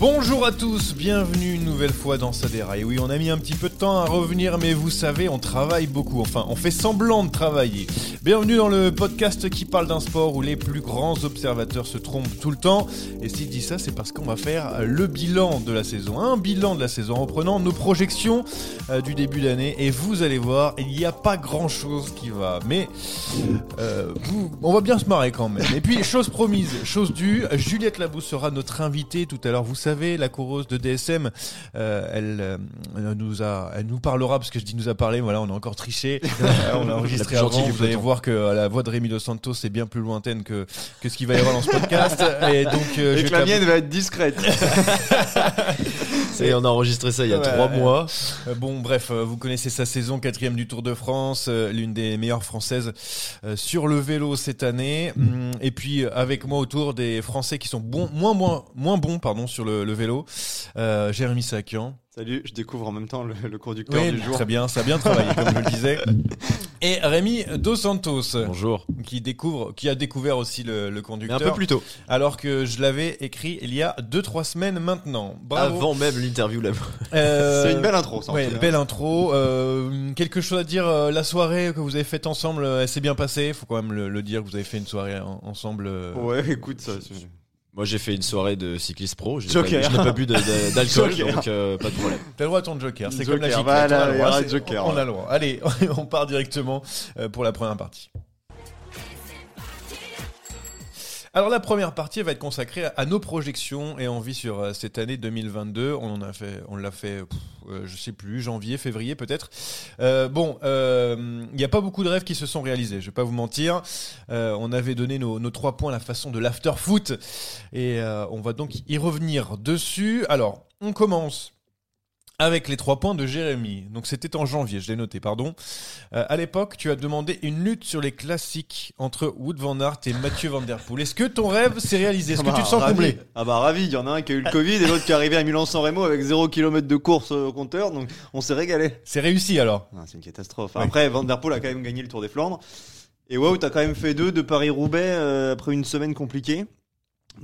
Bonjour à tous, bienvenue une nouvelle fois dans Sadera. Et oui, on a mis un petit peu de temps à revenir, mais vous savez, on travaille beaucoup. Enfin, on fait semblant de travailler. Bienvenue dans le podcast qui parle d'un sport où les plus grands observateurs se trompent tout le temps. Et si je dis ça, c'est parce qu'on va faire le bilan de la saison. Un bilan de la saison en prenant nos projections euh, du début d'année. Et vous allez voir, il n'y a pas grand chose qui va. Mais euh, on va bien se marrer quand même. Et puis, chose promise, chose due, Juliette Labou sera notre invitée tout à l'heure. Vous savez, la coureuse de DSM, euh, elle, euh, elle nous a, elle nous parlera parce que je dis nous a parlé. Voilà, on a encore triché. Euh, on a enregistré avant. Vous allez voir que la voix de Rémi Dos Santos est bien plus lointaine que que ce qu'il va y avoir dans ce podcast. Et donc, euh, Et Juliette que la mienne va être discrète. Et on a enregistré ça il y a Ouais, trois ouais. mois. Euh, Bon, bref, euh, vous connaissez sa saison, quatrième du Tour de France, euh, l'une des meilleures françaises sur le vélo cette année. Hum, Et puis avec moi autour des Français qui sont bons, moins moins moins bons, pardon, sur le, le vélo. Euh, Jérémy Sakian. Salut, je découvre en même temps le, le conducteur Oui, du jour. très bien, ça a bien travaillé comme je le disais. Et Rémi Dos Santos. Bonjour. Qui découvre, qui a découvert aussi le, le conducteur. un peu plus tôt. Alors que je l'avais écrit il y a 2-3 semaines maintenant. Bravo. Avant même l'interview là Euh, C'est une belle intro, ça. Ouais, belle intro. Euh, quelque chose à dire euh, La soirée que vous avez faite ensemble, euh, elle s'est bien passée. Faut quand même le, le dire que vous avez fait une soirée en- ensemble. euh, Ouais, écoute, ça. Moi j'ai fait une soirée de cycliste pro, je n'ai Joker. pas, je n'ai pas bu de- de- d'alcool, Joker. donc euh, pas de problème. T'as le droit à ton joker. C'est comme la giclette. voilà, on a droit, On a le droit. Allez, on part directement euh, pour la première partie. Alors la première partie va être consacrée à, nos projections et envies sur euh, cette année 2022. On l'a fait, pff, euh, je sais plus, janvier, février peut-être. Euh, bon, euh, il n'y a pas beaucoup de rêves qui se sont réalisés. Je vais pas vous mentir. On avait donné nos, trois points à la façon de l'after foot et on va donc y revenir dessus. Alors, on commence avec les trois points de Jérémy. Donc c'était en janvier, je l'ai noté, pardon. Euh, à l'époque, tu as demandé une lutte sur les classiques entre Wood Van Aert et Mathieu Van Der Poel. Est-ce que ton rêve s'est réalisé? Est-ce Ah que bah, tu te sens ravi. comblé? Ah bah ravi, il y en a un qui a eu le Covid et l'autre qui est arrivé à Milan-San Remo avec 0 km de course au compteur, donc on s'est régalé. C'est réussi alors Ah, c'est une catastrophe. Oui. Après, Van Der Poel a quand même gagné le Tour des Flandres. Et Wout t'as quand même fait deux de Paris-Roubaix euh, après une semaine compliquée.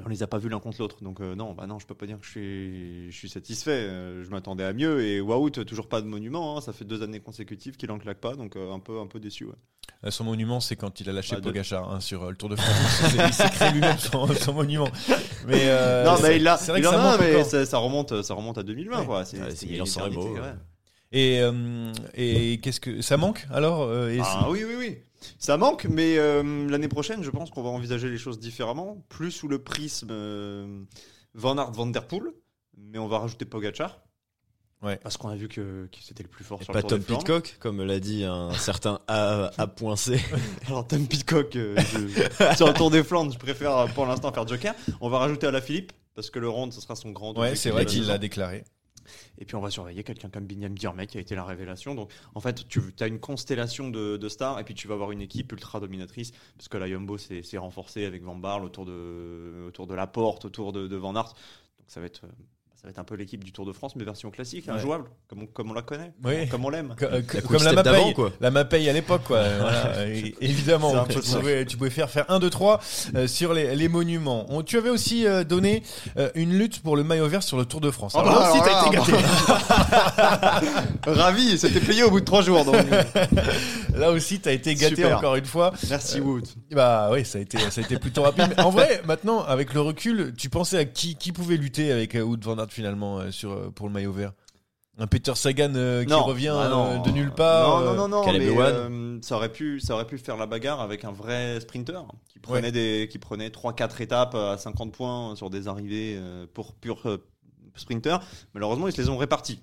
On les a pas vus l'un contre l'autre. Donc euh, non, bah non, je peux pas dire que je suis, je suis satisfait. Euh, je m'attendais à mieux. Et Wout, toujours pas de monument. hein. Ça fait deux années consécutives qu'il en claque pas. Donc euh, un, peu, un peu déçu. Ouais. Son monument, c'est quand il a lâché Bah, de- Pogacar hein, sur euh, le Tour de France. C'est- il s'est créé lui-même son, son monument. Mais euh, non, c'est- mais il l'a. C'est vrai il que en ça a, mais ça, ça remonte, ça remonte à 2020. Ouais. Quoi. C'est Ouais, c'est c'est Milan-San l'éternité, Remo, ouais. Et, euh, et qu'est-ce que ça manque alors euh, et Ah oui, oui, oui. Ça manque, mais euh, l'année prochaine, je pense qu'on va envisager les choses différemment, plus sous le prisme euh, Van Aert, Van Der Poel, mais on va rajouter Pogacar. Ouais. Parce qu'on a vu que, que c'était le plus fort Et sur pas le Tour Tom des. Pitcock, comme l'a dit un certain A, A point C. Alors Tom Pitcock, euh, je- sur le Tour des Flandres, je préfère pour l'instant faire Joker. On va rajouter à la Philippe, parce que le Ronde, ce sera son grand Ouais, c'est vrai qu'il l'a déclaré. Et puis on va surveiller quelqu'un comme Binyam Girmay qui a été la révélation. Donc en fait, tu as une constellation de, stars et puis tu vas avoir une équipe ultra dominatrice parce que la Jumbo s'est renforcée avec Van Barle autour de, la porte, autour de, de Van Aert. Donc ça va être, euh, ça va être un peu l'équipe du Tour de France, mais version classique, Ouais. injouable, comme on, comme on la connaît, Oui. comme on l'aime. Co- euh, co- comme la Mapei, quoi. la Mapei à l'époque, quoi. Voilà, et- évidemment, tu pouvais, tu pouvais faire faire 1, 2, 3 euh, sur les, les monuments. On- tu avais aussi euh, donné euh, une lutte pour le maillot vert sur le Tour de France. Oh Alors bah, là aussi, alors t'as été gâté. Ravi, c'était plié au bout de trois jours. Donc. Là aussi, t'as été gâté Super. encore une fois. Merci Wood. Bah oui, ça a été, ça a été plutôt rapide. Mais en vrai, maintenant, avec le recul, tu pensais à qui, qui pouvait lutter avec Wout van Aert finalement euh, sur, euh, pour le maillot vert Un Peter Sagan euh, qui Non. revient Ah non. euh, de nulle part Non, euh, non, non, non. Caleb mais, Ewan. euh, ça aurait pu, ça aurait pu faire la bagarre avec un vrai sprinter qui prenait des, qui prenait trois, quatre étapes à 50 points sur des arrivées euh, pour pur euh, sprinter. Malheureusement, ils se les ont répartis.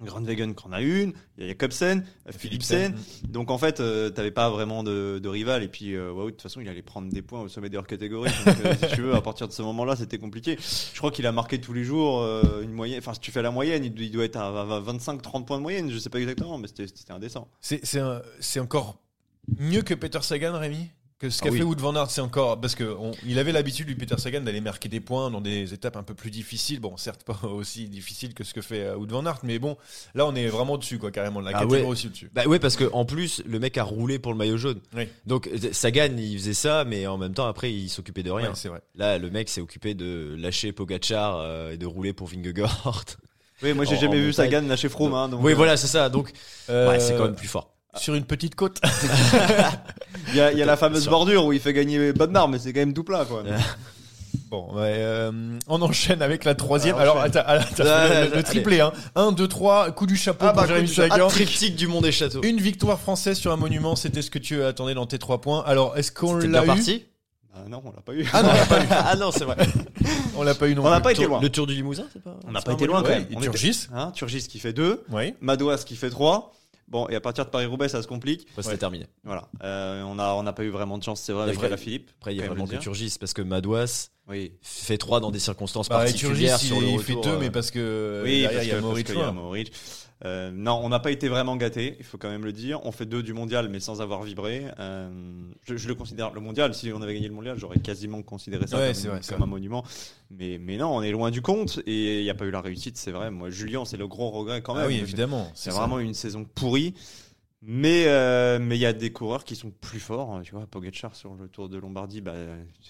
Grandwagen qui en a une, il y a Jacobsen, Philipsen. Donc en fait, euh, t'avais pas vraiment de, de rival. Et puis, euh, de toute façon, il allait prendre des points au sommet des hors catégories. Donc, euh, si tu veux, à partir de ce moment-là, c'était compliqué. Je crois qu'il a marqué tous les jours euh, une moyenne. Enfin, si tu fais la moyenne, il, doit être à 25-30 points de moyenne. Je sais pas exactement, mais c'était indécent. C'est encore mieux que Peter Sagan, Rémi? Que ce qu'a Ah oui. fait Wout van Aert, c'est encore parce que on- il avait l'habitude du Peter Sagan d'aller marquer des points dans des étapes un peu plus difficiles. Bon, certes pas aussi difficiles que ce que fait euh, Wout van Aert, mais bon, là on est vraiment dessus quoi, carrément la Ah catégorie ouais. aussi dessus. Bah ouais, parce que en plus, le mec a roulé pour le maillot jaune. Oui. Donc euh, Sagan, il faisait ça, mais en même temps, après, il s'occupait de rien. Ouais, c'est vrai. Là, le mec s'est occupé de lâcher Pogachar euh, et de rouler pour Vingegaard. Oui, moi j'ai jamais vu. Sagan lâcher Froome. Hein, donc, oui, euh, voilà, c'est ça. Donc, Euh, ouais, c'est quand même plus fort. Sur une petite côte. Il y a, il y a la fameuse bordure où il fait gagner Bodnar, mais c'est quand même tout plat quoi. Bon, ouais, euh, on enchaîne avec la troisième. Ah, Alors, enchaîne. attends, attends, Ouais, le, triplé, hein. 1, 2, 3, coup du chapeau Ah, pour bah, Jérémy Sagan. Triptyque du monde des châteaux. Une victoire française sur un monument, c'était ce que tu attendais dans tes trois points. Alors, est-ce qu'on l'a eu parti. Ah non, on l'a pas eu. Ah non, on l'a pas eu. ah non, c'est vrai. On l'a pas eu non On n'a pas été loin. Le tour du Limousin, c'est pas On n'a pas été loin quand Ouais, même. était- Turgis. Hein, Turgis qui fait 2, Oui. Madouas qui fait 3. Bon, et à partir de Paris-Roubaix, ça se complique. Après, c'était terminé. Voilà. Euh, on n'a on n'a pas eu vraiment de chance, c'est vrai, La avec vraie- Philippe. Après, il y a vraiment que Turgis parce que Madouas Oui. fait 3 dans des circonstances Bah, et Turgis, particulières il, sur le il retour. fait deux, euh, mais parce que Oui, derrière, parce il y a que- Euh, non, on n'a pas été vraiment gâté, il faut quand même le dire. On fait deux du mondial, mais sans avoir vibré. Euh, je, je le considère le mondial. Si on avait gagné le mondial, j'aurais quasiment considéré ça Ouais, comme, vrai, un monument. Mais, mais non, on est loin du compte et il n'y a pas eu la réussite, c'est vrai. Moi, Julien, c'est le gros regret quand même. Ah oui, Parce que évidemment. C'est vraiment une saison pourrie. Mais euh, mais il y a des coureurs qui sont plus forts. Tu vois, Pogacar sur le Tour de Lombardie, bah,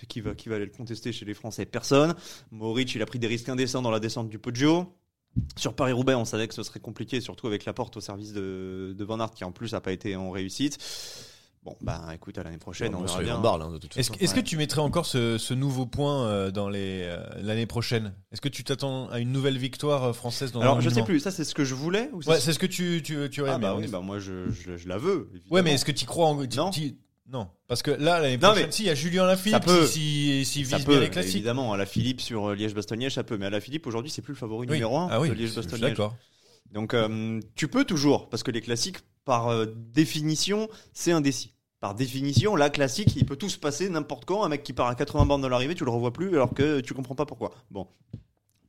qui va qui va aller le contester chez les Français? Personne. Moric, il a pris des risques indécents dans la descente du Poggio. Sur Paris-Roubaix, on savait que ce serait compliqué, surtout avec la porte au service de, de Van Aert, qui en plus n'a pas été en réussite. Bon, bah écoute, à l'année prochaine, bon, on sur verra bien. Rambarles, hein, de toute Est-ce façon. est-ce que Ouais. tu mettrais encore ce, ce nouveau point euh, dans les euh, l'année prochaine? Est-ce que tu t'attends à une nouvelle victoire euh, française dans Alors, je sais plus, ça c'est ce que je voulais ou Ouais, c'est ce que tu tu tu aurais Ah aimé, bah ouais. oui, bah moi je, je, je la veux. Ouais, évidemment. mais est-ce que tu crois en tu- Non. tu- non, parce que là l'année prochaine, mais si il y a Julien Lafilippe peut. si si, Ça vise peut, bien les classiques. évidemment. À la Philippe sur euh, Liège-Bastogne-Liège, ça peut. Mais à la Philippe, aujourd'hui, c'est plus le favori Oui. numéro 1 Ah oui, de Liège-Bastogne-Liège. d'accord. Donc euh, tu peux toujours, parce que les classiques, par euh, définition, c'est indécis. Par définition, la classique, il peut tout se passer n'importe quand. Un mec qui part à 80 bornes dans l'arrivée, tu le revois plus, alors que tu comprends pas pourquoi. Bon.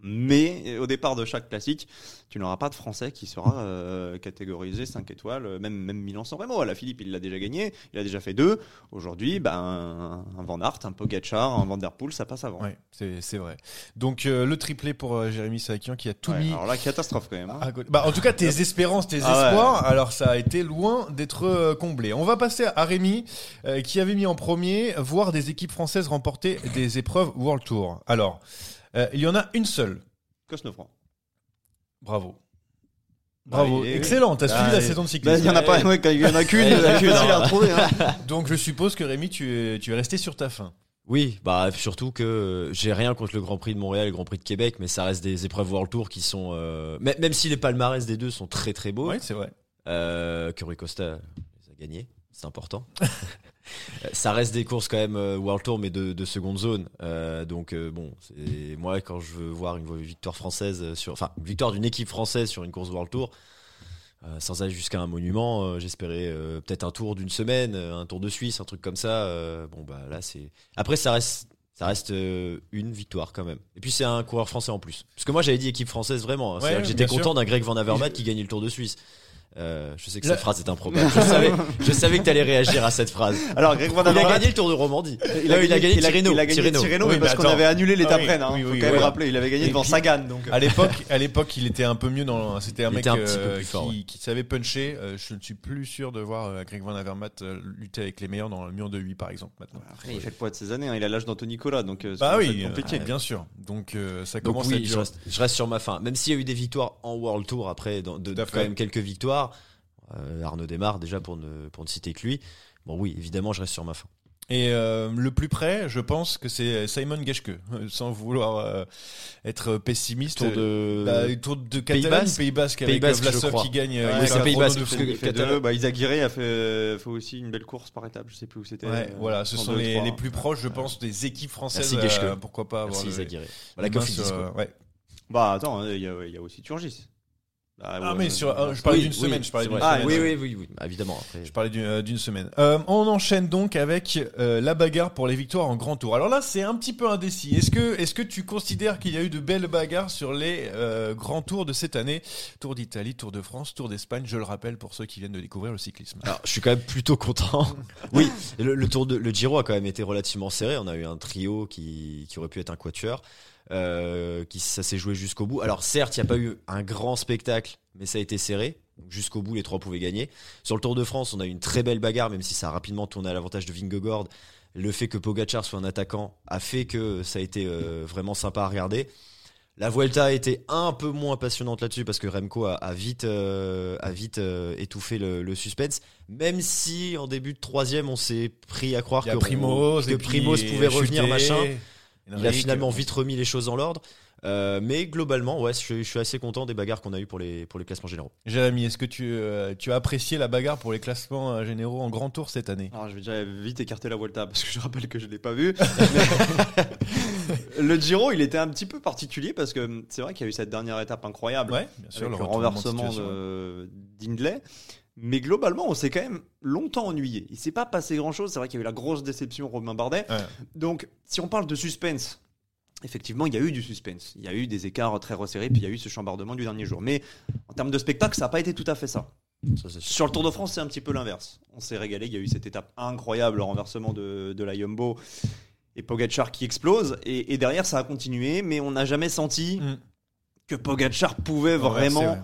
Mais au départ de chaque classique, tu n'auras pas de Français qui sera euh, catégorisé 5 étoiles, euh, même, même Milan-San Remo. La Philippe, il l'a déjà gagné, il a déjà fait deux. Aujourd'hui, ben, un, Van Aert, un Pogacar, un Van Der Poel, ça passe avant. Ouais, c'est vrai. Donc euh, le triplé pour euh, Jérémy Sakian qui a tout Ouais, mis alors là, catastrophe quand même. hein. Bah, en tout cas, tes espérances, tes Ah ouais. espoirs, alors ça a été loin d'être comblé. On va passer à Rémi, qui avait mis en premier voir des équipes françaises remporter des épreuves World Tour. Alors, euh, il y en a une seule. Cosnefranc. Bravo. Bravo. Allez, Excellent, t'as suivi Allez. la saison de Bah, cyclisme. il y en a pas, ouais, quand il y en a qu'une, il a hein. Donc je suppose que Rémi, tu es, tu es resté sur ta fin. Oui, bah surtout que j'ai rien contre le Grand Prix de Montréal et le Grand Prix de Québec, mais ça reste des épreuves World Tour qui sont, euh, même, même si les palmarès des deux sont très très beaux, Oui, c'est vrai. euh, que Rui Costa les a gagnés, c'est important. ça reste des courses quand même euh, World Tour, mais de, de seconde zone. Euh, donc euh, bon, moi quand je veux voir une victoire française euh, sur, enfin victoire d'une équipe française sur une course World Tour. euh, sans aller jusqu'à un monument, euh, j'espérais euh, peut-être un tour d'une semaine, euh, un tour de Suisse, un truc comme ça. euh, bon bah là c'est. Après ça reste, ça reste euh, une victoire quand même. Et puis c'est un coureur français en plus. Parce que moi j'avais dit équipe française vraiment. hein. Ouais, J'étais content d'un Greg Van Avermaet qui gagnait le Tour de Suisse. Euh, je sais que cette phrase est improbable. Je savais, je savais que t'allais réagir à cette phrase. Alors, Greg Van Il a gagné le Tour de Romandie. Il a, Euh, gagné, il a- Tirreno. il a gagné Tirreno. Tirreno, Oui, mais parce qu'on avait annulé l'étape Ah oui, Rennes. Hein. oui, Faut oui, quand même oui. rappeler, il avait gagné Et devant puis- Sagan. Donc, euh, À l'époque, à l'époque, il était un peu mieux dans. C'était un Il mec était un petit peu euh, plus fort, qui, ouais. qui savait puncher. Euh, je ne suis plus sûr de voir euh, Greg Van Avermaet lutter avec les meilleurs dans le mur de 8 par exemple maintenant. Après, il fait le poids de ses années. hein. Il a l'âge d'Anthony Nicolas, donc Bah oui, compliqué. bien sûr. Donc euh, ça commence à je reste, sur ma fin. Même s'il y a eu des victoires en World Tour après, quand même quelques victoires. Euh, Arnaud démarre déjà pour ne, pour ne citer que lui. Bon oui, évidemment, je reste sur ma fin. Et euh, le plus près, je pense que c'est Simon Geschke, euh, sans vouloir euh, être pessimiste. Tour de Bah, tour de Pays Catalogne, Basque Pays Basque Pays avec Basque, je Vlasov crois. qui gagne. Ouais, c'est Pays Basque, de parce que-. Bah, Izaguirre a fait, fait aussi une belle course par étape. Je sais plus où c'était. Ouais, euh, voilà, ce sont deux, les, plus proches, je pense, des équipes françaises. Merci, Geschke. euh, pourquoi pas avoir Merci le- Zaguirre. les Voilà, Cofidis, ouais. Bah attends, il y, a- il y a aussi Turgis. Ah ouais, mais sur, euh, je parlais Oui, d'une oui, semaine, je parlais d'une. Ah, semaine. oui, oui, oui, oui, bah, évidemment. Après, Je parlais d'une euh, d'une semaine. Euh, on enchaîne donc avec euh, la bagarre pour les victoires en grand tour. Alors là, c'est un petit peu indécis. Est-ce que, est-ce que tu considères qu'il y a eu de belles bagarres sur les euh, grands tours de cette année? Tour d'Italie, Tour de France, Tour d'Espagne, je le rappelle pour ceux qui viennent de découvrir le cyclisme. Alors, je suis quand même plutôt content. oui, le, le tour de le Giro a quand même été relativement serré. On a eu un trio qui, qui aurait pu être un quatuor, euh, qui ça s'est joué jusqu'au bout. Alors certes, il n'y a pas eu un grand spectacle, mais ça a été serré. Jusqu'au bout, les trois pouvaient gagner. Sur le Tour de France, on a eu une très belle bagarre, même si ça a rapidement tourné à l'avantage de Vingegaard. Le fait que Pogacar soit un attaquant a fait que ça a été euh, vraiment sympa à regarder. La Vuelta a été un peu moins passionnante là-dessus parce que Remco a, a vite, euh, a vite euh, étouffé le, le suspense. Même si en début de troisième, on s'est pris à croire que, Primoz, que pouvait revenir, machin. Il a finalement vite remis les choses en l'ordre. Euh, mais globalement, ouais, je, je suis assez content des bagarres qu'on a eues pour les, pour les classements généraux. Jérémy, est-ce que tu, euh, tu as apprécié la bagarre pour les classements euh, généraux en grand tour cette année? Alors, je vais déjà vite écarter la Volta parce que je rappelle que je l'ai pas vu. Le Giro, il était un petit peu particulier parce que c'est vrai qu'il y a eu cette dernière étape incroyable Ouais, bien sûr, avec le renversement situation. Mais globalement, on s'est quand même longtemps ennuyé. Il s'est pas passé grand chose. C'est vrai qu'il y a eu la grosse déception Romain Bardet. Ouais. Donc, si on parle de suspense, effectivement, il y a eu du suspense. Il y a eu des écarts très resserrés, puis il y a eu ce chambardement du dernier jour. Mais en termes de spectacle, ça n'a pas été tout à fait ça. Sur le Tour de France, c'est un petit peu l'inverse. On s'est régalé. Il y a eu cette étape incroyable, le renversement de, de la Jumbo et Pogacar qui explose. Et, et derrière, ça a continué, mais on n'a jamais senti Mm. que Pogacar pouvait Ouais, vraiment vrai.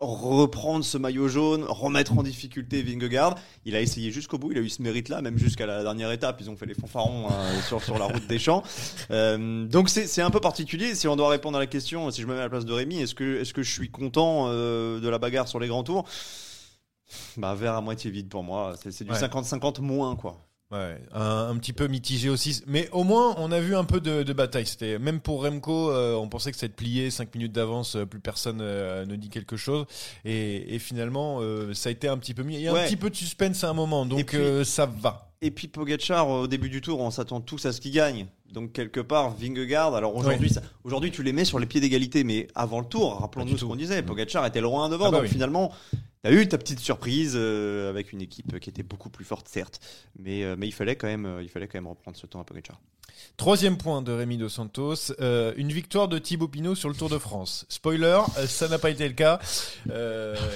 Reprendre ce maillot jaune, remettre en difficulté Vingegaard. Il a essayé jusqu'au bout, il a eu ce mérite-là, même jusqu'à la dernière étape. Ils ont fait les fanfarons hein, sur, sur la route des champs. Euh, donc c'est c'est un peu particulier. Si on doit répondre à la question, si je me mets à la place de Rémi, est-ce que, est que je suis content euh, de la bagarre sur les grands tours? Bah, verre à moitié vide pour moi. C'est du Ouais. 50-50 moins, quoi. Ouais, un, un petit peu mitigé aussi. Mais au moins, on a vu un peu de, de bataille. C'était même pour Remco, euh, on pensait que ça allait être plié, 5 minutes d'avance, euh, plus personne euh, ne dit quelque chose. Et, et finalement, ça a été un petit peu mis. Il y a un petit peu de suspense à un moment, donc puis- ça va. Et puis Pogacar, au début du tour, on s'attend tous à ce qu'il gagne. Donc quelque part, Vingegaard, alors aujourd'hui, aujourd'hui tu les mets sur les pieds d'égalité, mais avant le tour, rappelons-nous ce qu'on disait, Pogacar était loin devant, Ah bah donc oui. finalement, t'as eu ta petite surprise euh, avec une équipe qui était beaucoup plus forte, certes, mais, euh, il, fallait quand même, euh, quand reprendre ce temps à Pogacar. Troisième point de Rémi Dos Santos, une victoire de Thibaut Pinot sur le Tour de France. Spoiler, ça n'a pas été le cas.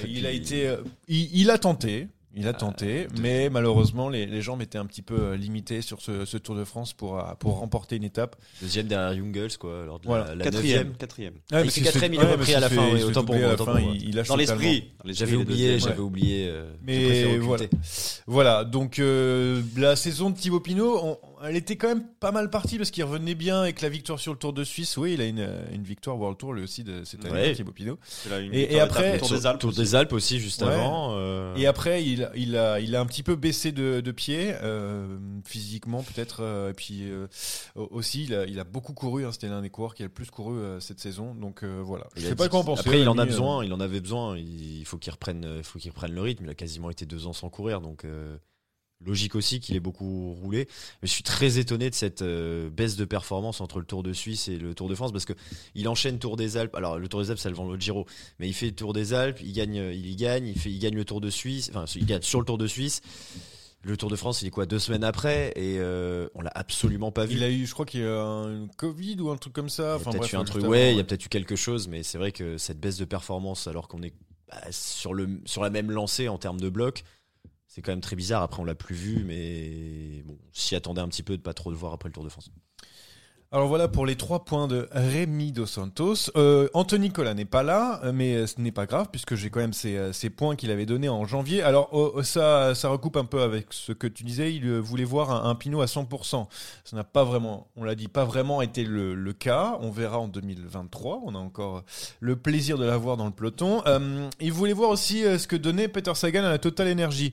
Il a été, il a tenté. Il a tenté, mais malheureusement, les, les jambes étaient un petit peu euh, limitées sur ce, ce Tour de France pour, euh, pour remporter une étape. Deuxième derrière Jungles, quoi. Lors de Voilà. la, la Quatrième, neuvième. quatrième. il fait quatrième, il est repris à la fin, autant pour moi. Il, il lâche Dans l'esprit. dans l'esprit, J'avais oublié, j'avais oublié. euh, Mais voilà. Voilà, donc euh, la saison de Thibaut Pinot, on- elle était quand même pas mal partie parce qu'il revenait bien avec la victoire sur le Tour de Suisse. Oui, il a une, une victoire World Tour lui aussi de cette année, Ouais. Thibaut Et- et après- Tour des Alpes. Tour aussi. des Alpes aussi juste Ouais. avant. euh, Et après, il, il, a, il a un petit peu baissé de, de pied, euh, physiquement peut-être. euh, et puis euh, aussi, il a, il a beaucoup couru. hein, C'était l'un des coureurs qui a le plus couru euh, cette saison. Donc euh, voilà. Je il sais pas quoi en penser. Après, il en a euh, besoin. Il en avait besoin. Il faut qu'il reprenne, il faut qu'il reprenne le rythme. Il a quasiment été deux ans sans courir, donc euh, logique aussi qu'il ait beaucoup roulé. Mais je suis très étonné de cette euh, baisse de performance entre le Tour de Suisse et le Tour de France parce que il enchaîne Tour des Alpes. Alors le Tour des Alpes, ça le vend le Giro, mais il fait le Tour des Alpes, il gagne, il y gagne, il fait, il gagne le Tour de Suisse. Enfin, il gagne sur le Tour de Suisse. Le Tour de France, il est quoi deux semaines après et euh, on l'a absolument pas vu. Il a eu, je crois qu'il y a un Covid ou un truc comme ça. Il y a Enfin peut-être eu un truc, ouais, il y a peut-être eu quelque chose, mais c'est vrai que cette baisse de performance, alors qu'on est bah, sur, le, sur la même lancée en termes de bloc, c'est quand même très bizarre. Après, on l'a plus vu, mais bon, on s'y attendait un petit peu de pas trop le voir après le Tour de France. Alors voilà pour les trois points de Rémi Dos Santos. Euh, Anthony Nicolas n'est pas là, euh, mais euh, ce n'est pas grave puisque j'ai quand même ces, points qu'il avait donnés en janvier. Alors oh, ça, ça recoupe un peu avec ce que tu disais. Il voulait voir un, Pinot à 100%. Ça n'a pas vraiment, on l'a dit, pas vraiment été le, cas. On verra en 2023. On a encore le plaisir de l'avoir dans le peloton. Il voulait voir aussi ce que donnait Peter Sagan à la Total Energy.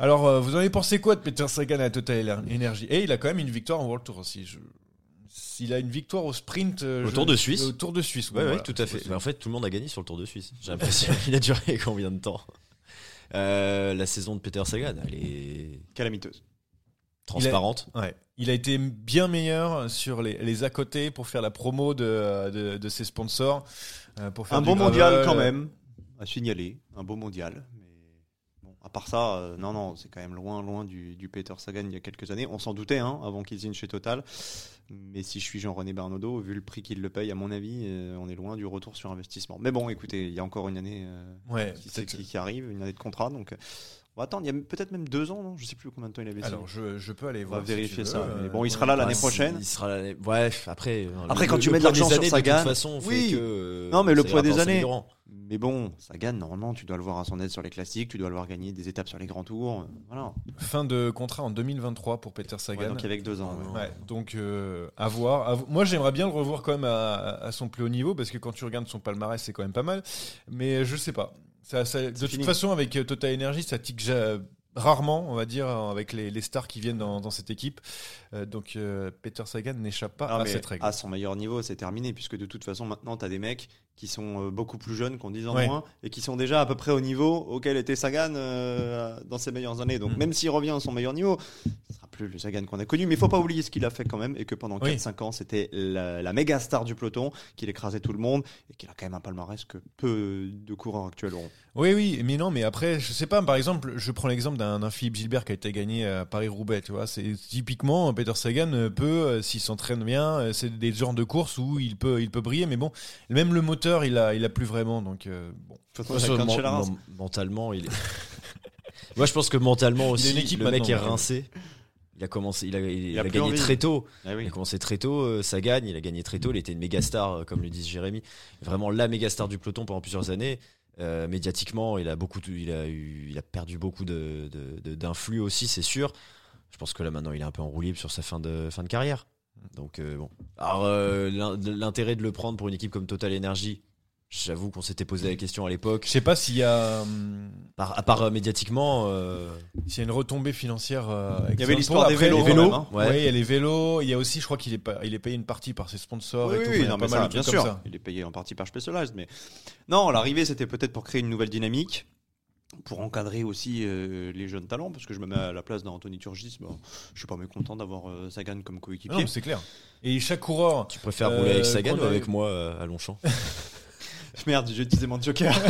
Alors, vous en avez pensé quoi de Peter Sagan à la Total Energy? Et il a quand même une victoire en World Tour aussi. Il a une victoire au sprint. euh, Au Tour de Suisse. Au Tour de Suisse, oui, ouais, voilà, tout à fait. Mais en fait, tout le monde a gagné sur le Tour de Suisse. J'ai l'impression. il a duré combien de temps? Euh, La saison de Peter Sagan, elle est Calamiteuse. transparente. Ouais. Il a été bien meilleur sur les, les à côté pour faire la promo de, de, de ses sponsors. euh, pour faire Un gravel. mondial quand même, à signaler. Un beau mondial. À part ça, euh, non, non, c'est quand même loin, loin du, du Peter Sagan il y a quelques années. On s'en doutait hein, avant qu'il signe chez Total. Mais si je suis Jean-René Bernaudot, vu le prix qu'il le paye, à mon avis, euh, on est loin du retour sur investissement. Mais bon, écoutez, il y a encore une année euh, Ouais, qui, qui- qui arrive, une année de contrat. Donc, on va attendre. Il y a peut-être même deux ans, non? Je sais plus combien de temps il avait. Alors, je, je peux aller On va voir. si vérifier ça. Mais euh, bon, il ouais. sera là l'année Bah, prochaine. Il sera l'année. Bref, après. Après, quand le- tu mets de l'argent sur années, de Sagan, toute façon, fait oui. que, euh, Non, mais le poids des années. Mais bon, Sagan, normalement, tu dois le voir à son aide sur les classiques, tu dois le voir gagner des étapes sur les grands tours. euh, Voilà. Fin de contrat en 2023 pour Peter Ouais, Sagan. donc avec deux ans. ouais. Ouais, donc euh, à voir. à Moi, j'aimerais bien le revoir quand même à, à son plus haut niveau parce que quand tu regardes son palmarès, c'est quand même pas mal. Mais je sais pas. Ça, ça- de toute fini. façon, avec euh, Total Energy, ça tique ja- rarement, on va dire, avec les, les stars qui viennent dans, dans cette équipe. Euh, donc euh, Peter Sagan n'échappe pas à cette règle. à son meilleur niveau, c'est terminé, puisque de toute façon, maintenant, tu as des mecs qui sont euh, beaucoup plus jeunes, qui ont 10 ans de Ouais. moins, et qui sont déjà à peu près au niveau auquel était Sagan euh, dans ses meilleures années. Donc, Mm. même s'il revient à son meilleur niveau, ce sera plus le Sagan qu'on a connu. Mais il faut pas oublier ce qu'il a fait quand même, et que pendant Oui. 4-5 ans, c'était la, la méga star du peloton, qu'il écrasait tout le monde, et qu'il a quand même un palmarès que peu de coureurs actuels auront. Oui, oui, mais non, mais après, je sais pas, par exemple, je prends l'exemple d'un Philippe Gilbert qui a été gagné à Paris-Roubaix, tu vois. C'est typiquement, Peter Sagan euh, peut, s'il s'entraîne bien, c'est des genres de courses où il peut, il peut briller, mais bon, même le moteur, il a, il a plus vraiment, donc euh, bon. Faut Ouais, mentalement, il est. Moi, je pense que mentalement aussi, une équipe le mec est rincé. Il a commencé, il a, il a a plus gagné envie. très tôt. Ah oui. Il a commencé très tôt, euh, ça gagne, il a gagné très tôt, il était une méga star, euh, comme le dit Jérémy. Vraiment la méga star du peloton pendant plusieurs années. Euh, médiatiquement, il a beaucoup, il a eu, il a perdu beaucoup de, de- de- d'influx aussi, c'est sûr. Je pense que là maintenant, il est un peu en roue libre sur sa fin de fin de carrière. Donc euh, bon. Alors euh, l'in- l'intérêt de le prendre pour une équipe comme Total Energy, j'avoue qu'on s'était posé la question à l'époque. Je sais pas s'il y a, hum, Par- à part euh, médiatiquement, euh, s'il y a une retombée financière. euh, Il y avait l'histoire des vélos, vélos. même, hein. Ouais. Ouais. il y a les vélos. Il y a aussi, je crois qu'il est, pas, il est payé une partie par ses sponsors Oui, et tout. oui, Il y a non, pas mais mal ça, bien sûr. Il est payé en partie par Specialized, mais non, l'arrivée c'était peut-être pour créer une nouvelle dynamique, pour encadrer aussi euh, les jeunes talents, parce que je me mets à la place d'Anthony Turgis, bon, je suis pas mécontent d'avoir euh, Sagan comme Non, coéquipier. mais c'est clair. Et chaque coureur, tu préfères Euh, rouler avec Sagan qu'on ou avec moi euh, à Longchamp? Merde, j'ai utilisé mon joker.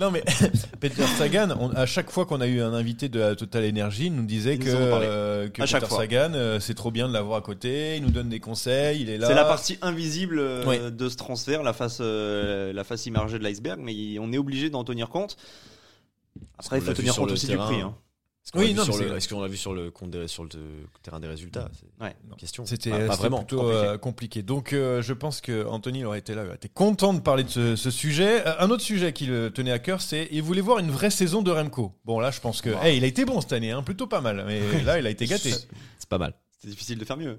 Non mais Peter Sagan, on- à chaque fois qu'on a eu un invité de la Total Energy, il nous disait que, nous en ont parlé. euh, que À chaque Peter fois. Sagan, euh, c'est trop bien de l'avoir à côté, il nous donne des conseils, il est là. C'est la partie invisible euh, Ouais. de ce transfert, la face, euh, la face immergée de l'iceberg, mais il- on est obligé d'en tenir compte. Après, il qu'on faut l'a vu tenir sur compte le aussi terrain. du prix. hein. Est-ce qu'on Oui, l'a c'est- qu'on l'a vu sur le compte des- sur le te- terrain des résultats? C'est Ouais. une question. C'était pas vraiment. plutôt compliqué. euh, compliqué. Donc euh, je pense que Anthony aurait été là, il aurait été content de parler de ce, ce sujet. Euh, un autre sujet qui le tenait à cœur, c'est il voulait voir une vraie saison de Remco. Bon là, je pense que hey, il a été bon cette année, hein, plutôt pas mal. Mais là, il a été gâté. C'est pas mal. C'était difficile de faire mieux.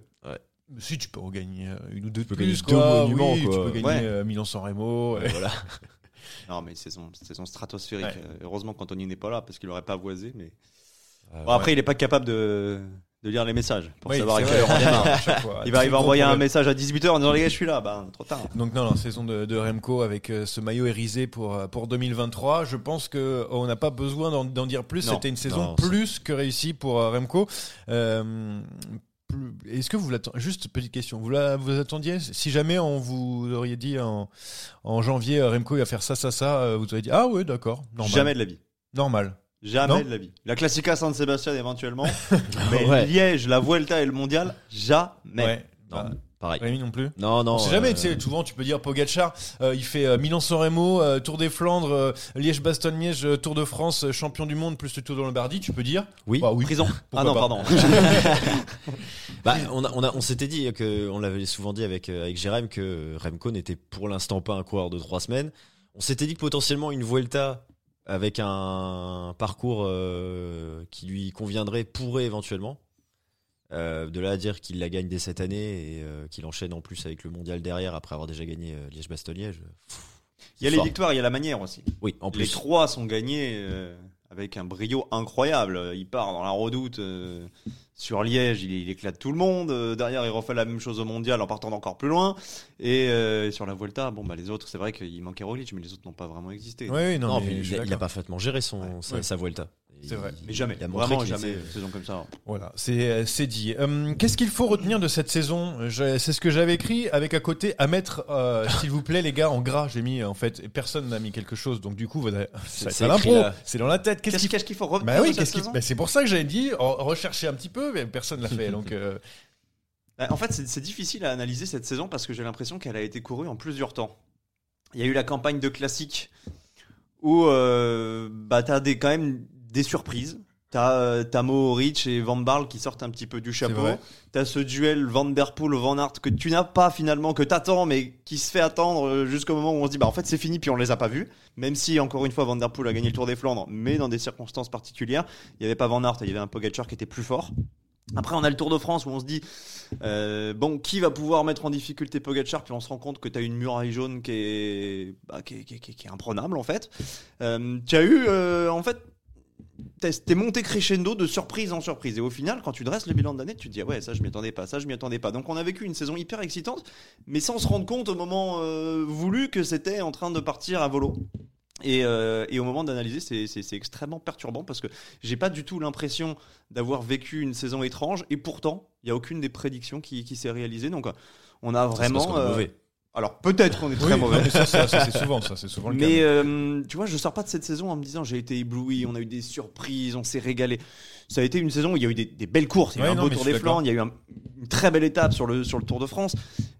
Si tu peux gagner une ou deux de peux plus, gagner deux monuments, oui, quoi. tu peux gagner Ouais. Milan-San Remo. Voilà. Non, mais saison, saison stratosphérique. Ouais. Heureusement qu'Anthony n'est pas là parce qu'il aurait pas avoisé. Mais Bon, après, il est pas capable de, de lire les messages pour Oui, savoir à quelle heure on démarre. Il va, il va envoyer un message à 18h en disant les gars, je suis là. Bah, trop tard. Donc non, non, saison de, de Remco avec euh, ce maillot hérisé pour, euh, pour 2023. Je pense que oh, on n'a pas besoin d'en dire plus. C'était une saison Non, plus que réussie pour euh, Remco. Euh, Est-ce que vous l'attendiez Juste petite question. Vous la, vous attendiez? Si jamais on vous aurait dit en, en janvier euh, Remco il va faire ça, ça, ça, euh, vous auriez dit ah ouais d'accord. Jamais de la vie. Normal. Jamais Non de la vie. La Classica San Sébastien éventuellement. mais Ouais. Liège, la Vuelta et le Mondial, jamais. Ouais. Non, Bah, pareil. Rémi non plus. Non, non. On sait jamais, euh, tu sais, souvent tu peux dire Pogacar, euh, il fait euh, Milan-San Remo, euh, Tour des Flandres, euh, Liège-Bastogne-Liège, euh, Tour de France, euh, champion du monde plus le Tour de Lombardie, tu peux dire Oui. Bah oui. Prison. Pourquoi ah non, pas. pardon. Bah, on a, on a, on s'était dit que, on l'avait souvent dit avec avec Jérém que Remco n'était pour l'instant pas un coureur de trois semaines. On s'était dit que potentiellement une Vuelta avec un parcours euh, qui lui conviendrait pourrait éventuellement. Euh, de là à dire qu'il la gagne dès cette année et euh, qu'il enchaîne en plus avec le mondial derrière après avoir déjà gagné Liège-Bastogne-Liège. Il y a les fort. victoires, il y a la manière aussi. Oui, en Les trois sont gagnés avec un brio incroyable. Il part dans la redoute sur Liège, il, il éclate tout le monde. Euh, derrière, il refait la même chose au mondial en partant d'encore plus loin. Et euh, sur la Vuelta, bon, bah, les autres, c'est vrai qu'il manquait Roglic, mais les autres n'ont pas vraiment existé. Oui, oui, non, Non, mais il, il a parfaitement géré son, Ouais. sa, Ouais. sa Vuelta. C'est vrai. Mais jamais, Il a vraiment jamais, était- une saison comme ça. Voilà, c'est euh, c'est dit. Euh, Qu'est-ce qu'il faut retenir de cette saison? C'est ce que j'avais écrit avec à côté à mettre, euh, s'il vous plaît, les gars, en gras. J'ai mis en fait, et personne n'a mis quelque chose, donc du coup, c'est l'impro, c'est dans la tête. Qu'est-ce qu'il qu'est-ce qu'il faut retenir Bah oui, de cette qu'est-ce qu'il- saison? Bah, c'est pour ça que j'avais dit re- rechercher un petit peu, mais personne l'a fait. donc euh, Bah, En fait, c'est difficile à analyser cette saison parce que j'ai l'impression qu'elle a été courue en plusieurs temps. Il y a eu la campagne de classique où euh, bah, t'as des, quand même des surprises. T'as euh, t'as Mohoric et Van Barle qui sortent un petit peu du chapeau. T'as ce duel Van Der Poel Van Aert que tu n'as pas finalement, que t'attends, mais qui se fait attendre jusqu'au moment où on se dit bah en fait c'est fini puis on les a pas vus. Même si encore une fois Van Der Poel a gagné le Tour des Flandres, mais dans des circonstances particulières. Il y avait pas Van Aert, il y avait un Pogacar qui était plus fort. Après, on a le Tour de France où on se dit euh, bon, qui va pouvoir mettre en difficulté Pogacar? Puis on se rend compte que tu as une muraille jaune qui est, bah, qui est, qui est- imprenable en fait. Euh, tu as eu euh, en fait. t'es- T'es monté crescendo de surprise en surprise et au final quand tu dresses le bilan de l'année tu te dis ah ouais ça je m'y attendais pas ça je m'y attendais pas donc on a vécu une saison hyper excitante mais sans se rendre compte au moment euh, voulu que c'était en train de partir à volo et, euh, et au moment d'analyser, c'est- extrêmement perturbant parce que j'ai pas du tout l'impression d'avoir vécu une saison étrange et pourtant, il y a aucune des prédictions qui, qui s'est réalisée. Donc, on a vraiment. euh, mauvais. alors, peut-être qu'on est très oui, mauvais. non, mais ça, ça, ça, c'est souvent ça, c'est souvent le Mais cas. euh, tu vois, je sors pas de cette saison en me disant j'ai été ébloui, on a eu des surprises, on s'est régalé. Ça a été une saison où il y a eu des, des belles courses. Il y a eu Ouais, un non, beau mais Tour des Flandres, il y a eu un- une très belle étape sur le, sur le Tour de France.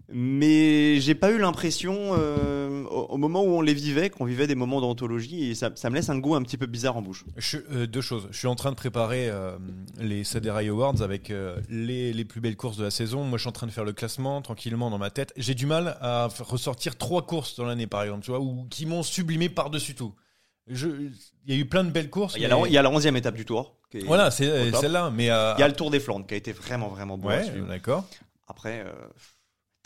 Mais j'ai pas eu l'impression, euh, au, au moment où on les vivait, qu'on vivait des moments d'anthologie et ça, ça me laisse un goût un petit peu bizarre en bouche. Je- euh, deux choses. Je suis en train de préparer euh, les Saderai Awards avec les, les plus belles courses de la saison. Moi, je suis en train de faire le classement tranquillement dans ma tête. J'ai du mal à ressortir trois courses dans l'année, par exemple, tu vois, ou qui m'ont sublimé par-dessus tout. Il y a eu plein de belles courses. Il y a mais- la, il y a la 11e étape du Tour. qui est- Voilà, c'est celle-là. Mais Il y a le Tour des Flandres qui a été vraiment, vraiment beau ouais, d'accord. Après,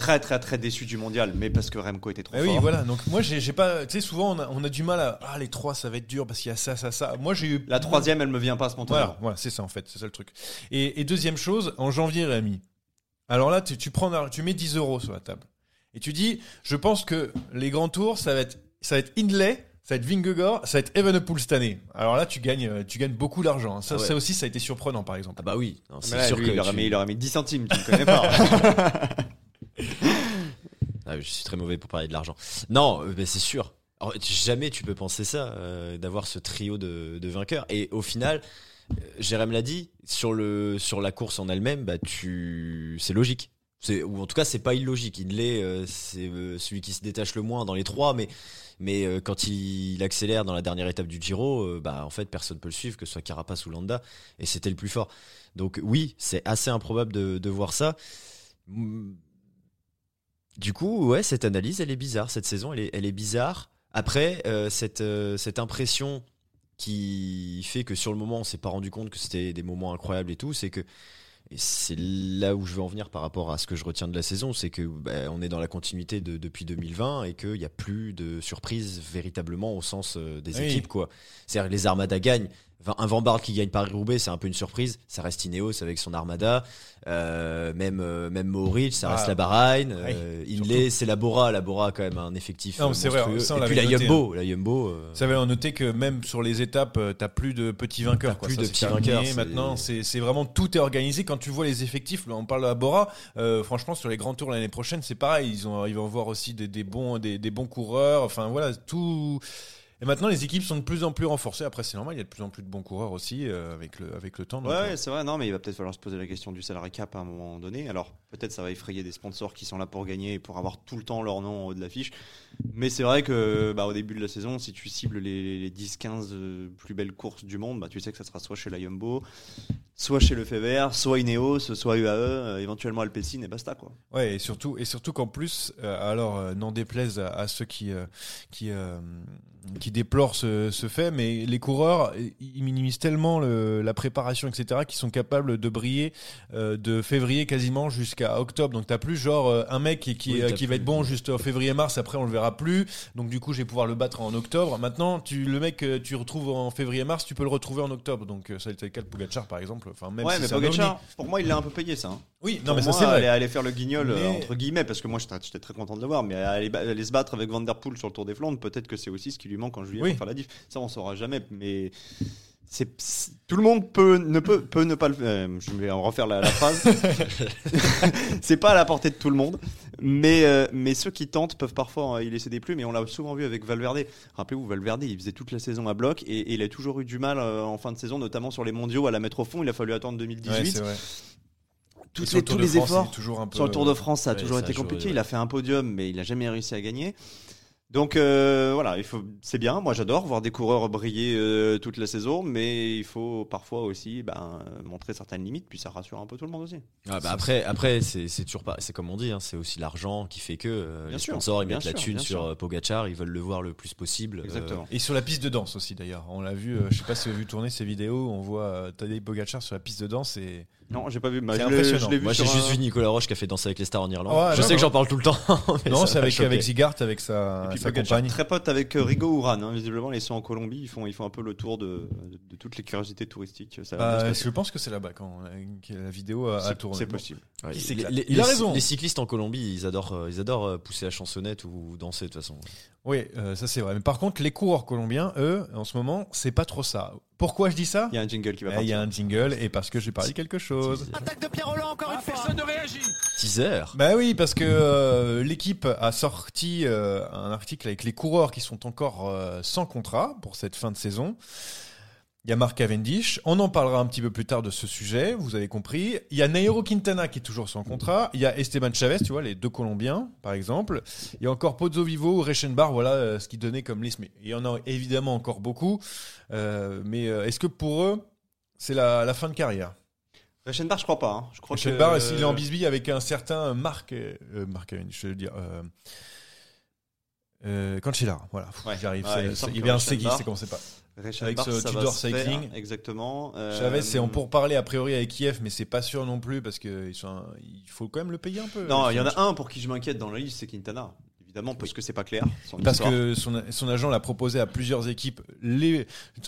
très, très, très déçu du mondial, mais parce que Remco était trop Ah fort. oui, voilà. Donc moi, j'ai pas. Tu sais, souvent, on a, on a du mal à. Ah, les trois, ça va être dur parce qu'il y a ça, ça, ça. Moi, j'ai eu. La troisième, elle me vient pas spontanément. Voilà, voilà c'est ça en fait, c'est ça le truc. Et, et deuxième chose, en janvier, Rémi. Alors là, tu, tu prends, tu mets 10 euros sur la table et tu dis, je pense que les grands tours, ça va être, ça va être Hindley, ça va être Vingegaard, ça va être Evenepoel cette année. Alors là, tu gagnes, tu gagnes beaucoup d'argent. hein. Ça, Ah ouais. ça aussi, ça a été surprenant, par exemple. Ah bah oui, Non, c'est là, sûr que il, tu- il aurait mis 10 centimes, tu ne connais pas. Ah, je suis très mauvais pour parler de l'argent. Non, euh, mais c'est sûr. Tu- jamais tu peux penser ça, euh, d'avoir ce trio de, vainqueurs. Et au final, euh, Jérém l'a dit, sur, le, sur la course en elle-même, bah, c'est logique. Ou en tout cas c'est pas illogique. Il l'est, euh, c'est euh, celui qui se détache le moins dans les trois, mais mais quand il, accélère dans la dernière étape du Giro, bah en fait personne peut le suivre, que ce soit Carapace ou Landa, et c'était le plus fort. Donc oui, c'est assez improbable de, de voir ça. Du coup, ouais, cette analyse, elle est bizarre. Cette saison, elle est, elle est bizarre. Après, euh, cette, euh, cette impression qui fait que sur le moment, on s'est pas rendu compte que c'était des moments incroyables et tout, c'est que et c'est là où je veux en venir par rapport à ce que je retiens de la saison, c'est que bah, on est dans la continuité de, depuis 2020 et qu'il n'y a plus de surprise véritablement au sens euh, des Oui. équipes quoi. C'est-à-dire que les Armadas gagnent. Un Van qui gagne Paris-Roubaix, c'est un peu une surprise. Ça reste Ineos avec son Armada. Euh, même euh, même Mohoric, ça reste Ah, la Bahreïn. Euh, surtout. Inlay, c'est la Bora. La Bora a quand même un effectif Non, euh, vrai, monstrueux. ça, on et puis la noté, Jumbo, la Jumbo. euh, Ça va noter que même sur les étapes, euh, t'as plus de petits vainqueurs. Quoi. plus Ça, de petits vainqueurs, c'est- Maintenant, c'est c'est vraiment tout est organisé. Quand tu vois les effectifs, là, on parle de la Bora. euh, franchement, sur les grands tours l'année prochaine, c'est pareil. Ils ont, ils vont voir aussi des, des bons, des, des bons coureurs. Enfin voilà, tout. Et maintenant, les équipes sont de plus en plus renforcées. Après, c'est normal, il y a de plus en plus de bons coureurs aussi euh, avec le avec le temps. donc, Ouais, euh, ouais, c'est vrai. Non, mais il va peut-être falloir se poser la question du salary cap à un moment donné. Alors, peut-être ça va effrayer des sponsors qui sont là pour gagner et pour avoir tout le temps leur nom en haut de l'affiche. Mais c'est vrai que, bah, au début de la saison, si tu cibles les, les 10-15 euh, plus belles courses du monde, bah, tu sais que ça sera soit chez la Jumbo, soit chez le Fever, soit Ineos, soit UAE, euh, éventuellement Alpecin et basta, quoi. Ouais, et surtout, et surtout qu'en plus, euh, alors euh, n'en déplaise à, à ceux qui euh, qui euh, qui déplorent ce, ce fait, mais les coureurs, ils minimisent tellement le, la préparation, etc., qu'ils sont capables de briller euh, de février quasiment jusqu'à octobre. Donc t'as plus genre euh, un mec qui qui, Oui, euh, t'as qui va être bon juste en février-mars, après on le verra plus. Donc du coup, je vais pouvoir le battre en octobre. Maintenant, tu le mec que tu retrouves en février-mars, tu peux le retrouver en octobre. Donc euh, ça a été le cas de Pogacar par exemple. Enfin même ouais, si mais c'est Pogacar, pour moi, il l'a un peu payé, ça. hein. Oui, non Pour mais ça moi, c'est vrai. Aller, faire le guignol, euh, Mais- entre guillemets, parce que moi j'étais très content de le voir, mais aller, aller se battre avec Van Der Poel sur le Tour des Flandres, peut-être que c'est aussi ce qui lui manque en juillet Oui. pour faire la diff. Ça, on saura jamais, mais. c'est c'est- tout le monde peut ne peut, peut ne pas le euh, je vais en refaire la, la phrase c'est pas à la portée de tout le monde mais euh, mais ceux qui tentent peuvent parfois euh, y laisser des plumes et on l'a souvent vu avec Valverde rappelez-vous Valverde il faisait toute la saison à bloc et, et il a toujours eu du mal euh, en fin de saison notamment sur les mondiaux à la mettre au fond il a fallu attendre 2018 Ouais, c'est vrai. Toutes Et sur les- le Tour tous de les France, efforts toujours un peu- sur le Tour de France, ça a Ouais, toujours ça été a joué, compliqué. ouais. Il a fait un podium, mais il a jamais réussi à gagner. Donc euh, voilà, il faut, c'est bien. Moi, j'adore voir des coureurs briller euh, toute la saison, mais il faut parfois aussi ben, montrer certaines limites, puis ça rassure un peu tout le monde aussi. Ah bah après, après c'est c'est toujours pas, c'est comme on dit, hein, c'est aussi l'argent qui fait que euh, Bien les sûr, sponsors ils bien mettent la thune sur sûr. Pogacar, ils veulent le voir le plus possible. euh, Exactement. Et sur la piste de danse aussi d'ailleurs. On l'a vu, euh, je sais pas si vous avez vu tourner ces vidéos, on voit euh, Tadej Pogacar sur la piste de danse et Non, j'ai pas vu. Bah, C'est je l'ai- impressionnant. je l'ai vu Moi j'ai juste un- vu Nicolas Roche qui a fait danser avec les stars en Irlande. Ouais, je non, sais non. que j'en parle tout le temps. non, c'est avec avec Zigart avec sa, Et puis sa compagne. très pote avec euh, Rigo Uran. Hein, visiblement, ils sont en Colombie. Ils font, ils font un peu le tour de, de, de toutes les curiosités touristiques. Ça se Bah, je pense que c'est là-bas quand la, que la vidéo a, tourné. C'est possible. Ouais, Il les- Il a raison. Les cyclistes en Colombie, ils adorent, euh, ils adorent euh, pousser la chansonnette ou danser de toute façon. Oui, euh, ça c'est vrai. Mais par contre, les coureurs colombiens, eux, en ce moment, c'est pas trop ça. Pourquoi je dis ça Il y a un jingle qui va Eh, Il partir. y a un jingle et parce que j'ai parlé quelque chose. Teaser. Bah oui, parce que euh, l'équipe a sorti euh, un article avec les coureurs qui sont encore euh, sans contrat pour cette fin de saison. Il y a Marc Cavendish, on en parlera un petit peu plus tard de ce sujet, vous avez compris. Il y a Nairo Quintana qui est toujours sans contrat. Il y a Esteban Chavez, tu vois, les deux Colombiens, par exemple. Il y a encore Pozzo Vivo, Reichenbach, voilà euh, ce qui donnait comme liste. Mais il y en a évidemment encore beaucoup. Euh, mais euh, est-ce que pour eux, c'est la, la fin de carrière? Reichenbach, je crois pas. hein. Je crois que Reichenbach, s'il est en bisbille avec un certain Marc, Marc Cavendish, je veux dire. Euh, Cancellara, voilà, Ouais. j'arrive. Ouais, il il que vient Reichenbach- c'est comment c'est pas. Avec ce Tudor faire, Cycling. exactement. Euh, Chavez, c'est en pourparler a priori avec Kiev, mais c'est pas sûr non plus parce sont un- il faut quand même le payer un peu. Non, il y en a un pour qui je m'inquiète dans la liste, c'est Quintana. Évidemment, parce que c'est pas clair. Parce histoire. que son, son agent l'a proposé à plusieurs équipes, les,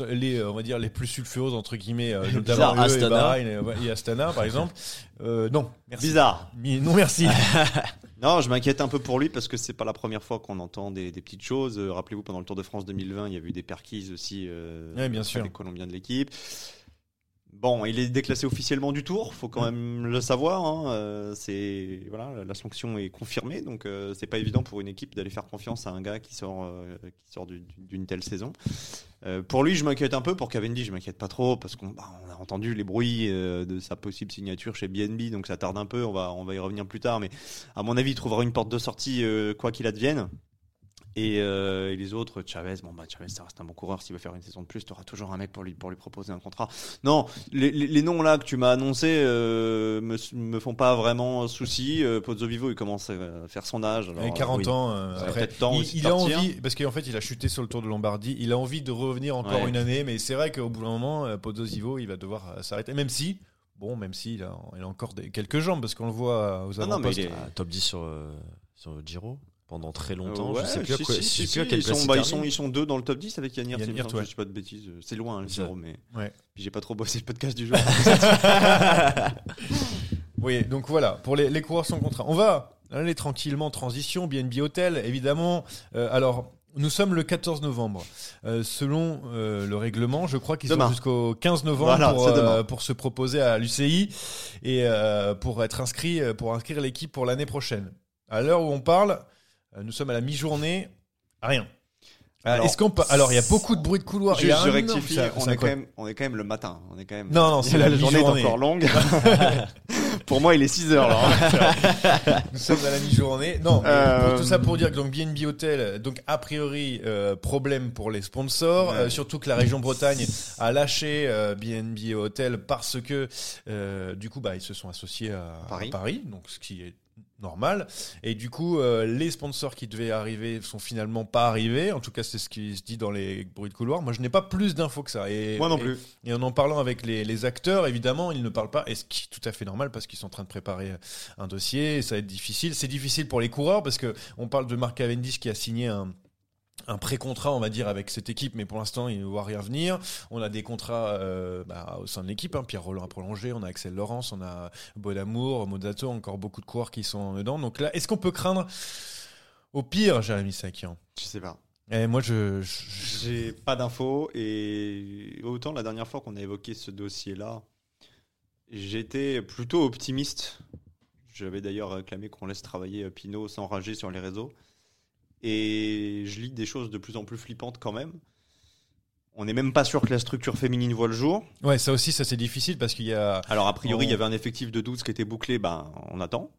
les, euh, on va dire les plus sulfureuses entre guillemets, euh, notamment eux et Astana. Bahreïn et, et Astana par exemple. Euh, non, merci. Bizarre. Non merci. Non, je m'inquiète un peu pour lui parce que c'est pas la première fois qu'on entend des, des petites choses. Euh, Rappelez-vous, pendant le Tour de France 2020, il y a eu des perquises aussi euh, Ouais, bien sûr. des Colombiens de l'équipe. Bon, il est déclassé officiellement du tour, faut quand même le savoir. hein, euh, voilà, la sanction est confirmée, donc euh, c'est pas évident pour une équipe d'aller faire confiance à un gars qui sort euh, d'une telle saison. Euh, pour lui, je m'inquiète un peu. Pour Cavendish, je m'inquiète pas trop parce qu'on bah, a entendu les bruits de sa possible signature chez BNB, donc ça tarde un peu. On va on va y revenir plus tard, mais à mon avis, il trouvera une porte de sortie quoi qu'il advienne. Et, euh, et les autres, Chavez, bon bah Chavez, ça reste un bon coureur. S'il veut faire une saison de plus, tu auras toujours un mec pour lui pour lui proposer un contrat. Non, les, les- les noms là que tu m'as annoncés euh, me, me font pas vraiment souci. Euh, Pozzo Vivo, il commence à faire son âge. alors, Avec 40 euh, oui. ans, euh, après, peut-être temps il, a envie, parce qu'en fait, il a chuté sur le Tour de Lombardie. Il a envie de revenir encore Ouais. une année, mais c'est vrai qu'au bout d'un moment, euh, Pozzo il va devoir s'arrêter. Même si, bon, même s'il a, il a encore des, quelques jambes, parce qu'on le voit aux Non, non, mais avant-postes. il est- Ah, top 10 sur, euh, sur le Giro pendant très longtemps. Ouais, je sais plus si, quoi, si, je sais si, plus à si, quelle ils, sont, bah, ils, termine. sont, ils sont deux dans le top 10 avec Yann Hirt, Yann il me Hirt, semble, ouais. je dis pas de bêtises. C'est loin, le C'est ça. Giro, mais Ouais. puis j'ai pas trop bossé le podcast du jour. Oui, donc voilà, pour les, les coureurs sans contrat. On va aller tranquillement, transition, BNB Hotel, évidemment. Euh, alors, nous sommes le 14 novembre. Euh, selon euh, le règlement, je crois qu'ils sont Demain. jusqu'au 15 novembre Voilà, pour, euh, pour se proposer à l'UCI et euh, pour être inscrit, euh, pour inscrire l'équipe pour l'année prochaine. À l'heure où on parle, euh, nous sommes à la mi-journée, rien. Euh, Alors, Est-ce qu'on peut... Alors, il y a beaucoup de bruit de couloir. il y Juste, a je rectifie, ça- on ça est, quand même, on est quand même le matin. On est quand même... Non, non, c'est la journée est encore longue. Pour moi, il est 6 heures là. Nous sommes à la mi-journée. Non, Euh, tout ça pour dire que donc BNB Hotel, donc a priori euh, problème pour les sponsors, Ouais. euh, surtout que la région Bretagne a lâché euh, BNB Hotel parce que euh, du coup bah ils se sont associés à à Paris. donc ce qui est normal. Et du coup, euh, les sponsors qui devaient arriver sont finalement pas arrivés. En tout cas, c'est ce qui se dit dans les bruits de couloir. Moi, je n'ai pas plus d'infos que ça. Et, Moi non plus. et en en parlant avec les, les acteurs, évidemment, ils ne parlent pas, et ce qui est tout à fait normal parce qu'ils sont en train de préparer un dossier, et ça va être difficile. C'est difficile pour les coureurs parce que on parle de Mark Cavendish qui a signé un un pré-contrat, on va dire, avec cette équipe, mais pour l'instant, il ne voit rien venir. On a des contrats euh, bah, au sein de l'équipe. hein. Pierre Roland a prolongé, on a Axel Laurence, on a Bodamour, Modato, encore beaucoup de coureurs qui sont dedans. Donc là, est-ce qu'on peut craindre au pire, Jérémy Sakian? Je sais pas. Et moi, je, J'ai pas d'infos et autant la dernière fois qu'on a évoqué ce dossier-là, j'étais plutôt optimiste. J'avais d'ailleurs réclamé qu'on laisse travailler Pinot sans rager sur les réseaux. Et je lis des choses de plus en plus flippantes quand même. On n'est même pas sûr que la structure féminine voit le jour. Ouais, ça aussi, ça c'est difficile parce qu'il y a. Alors a priori, On- il y avait un effectif de 12 qui était bouclé, ben on attend.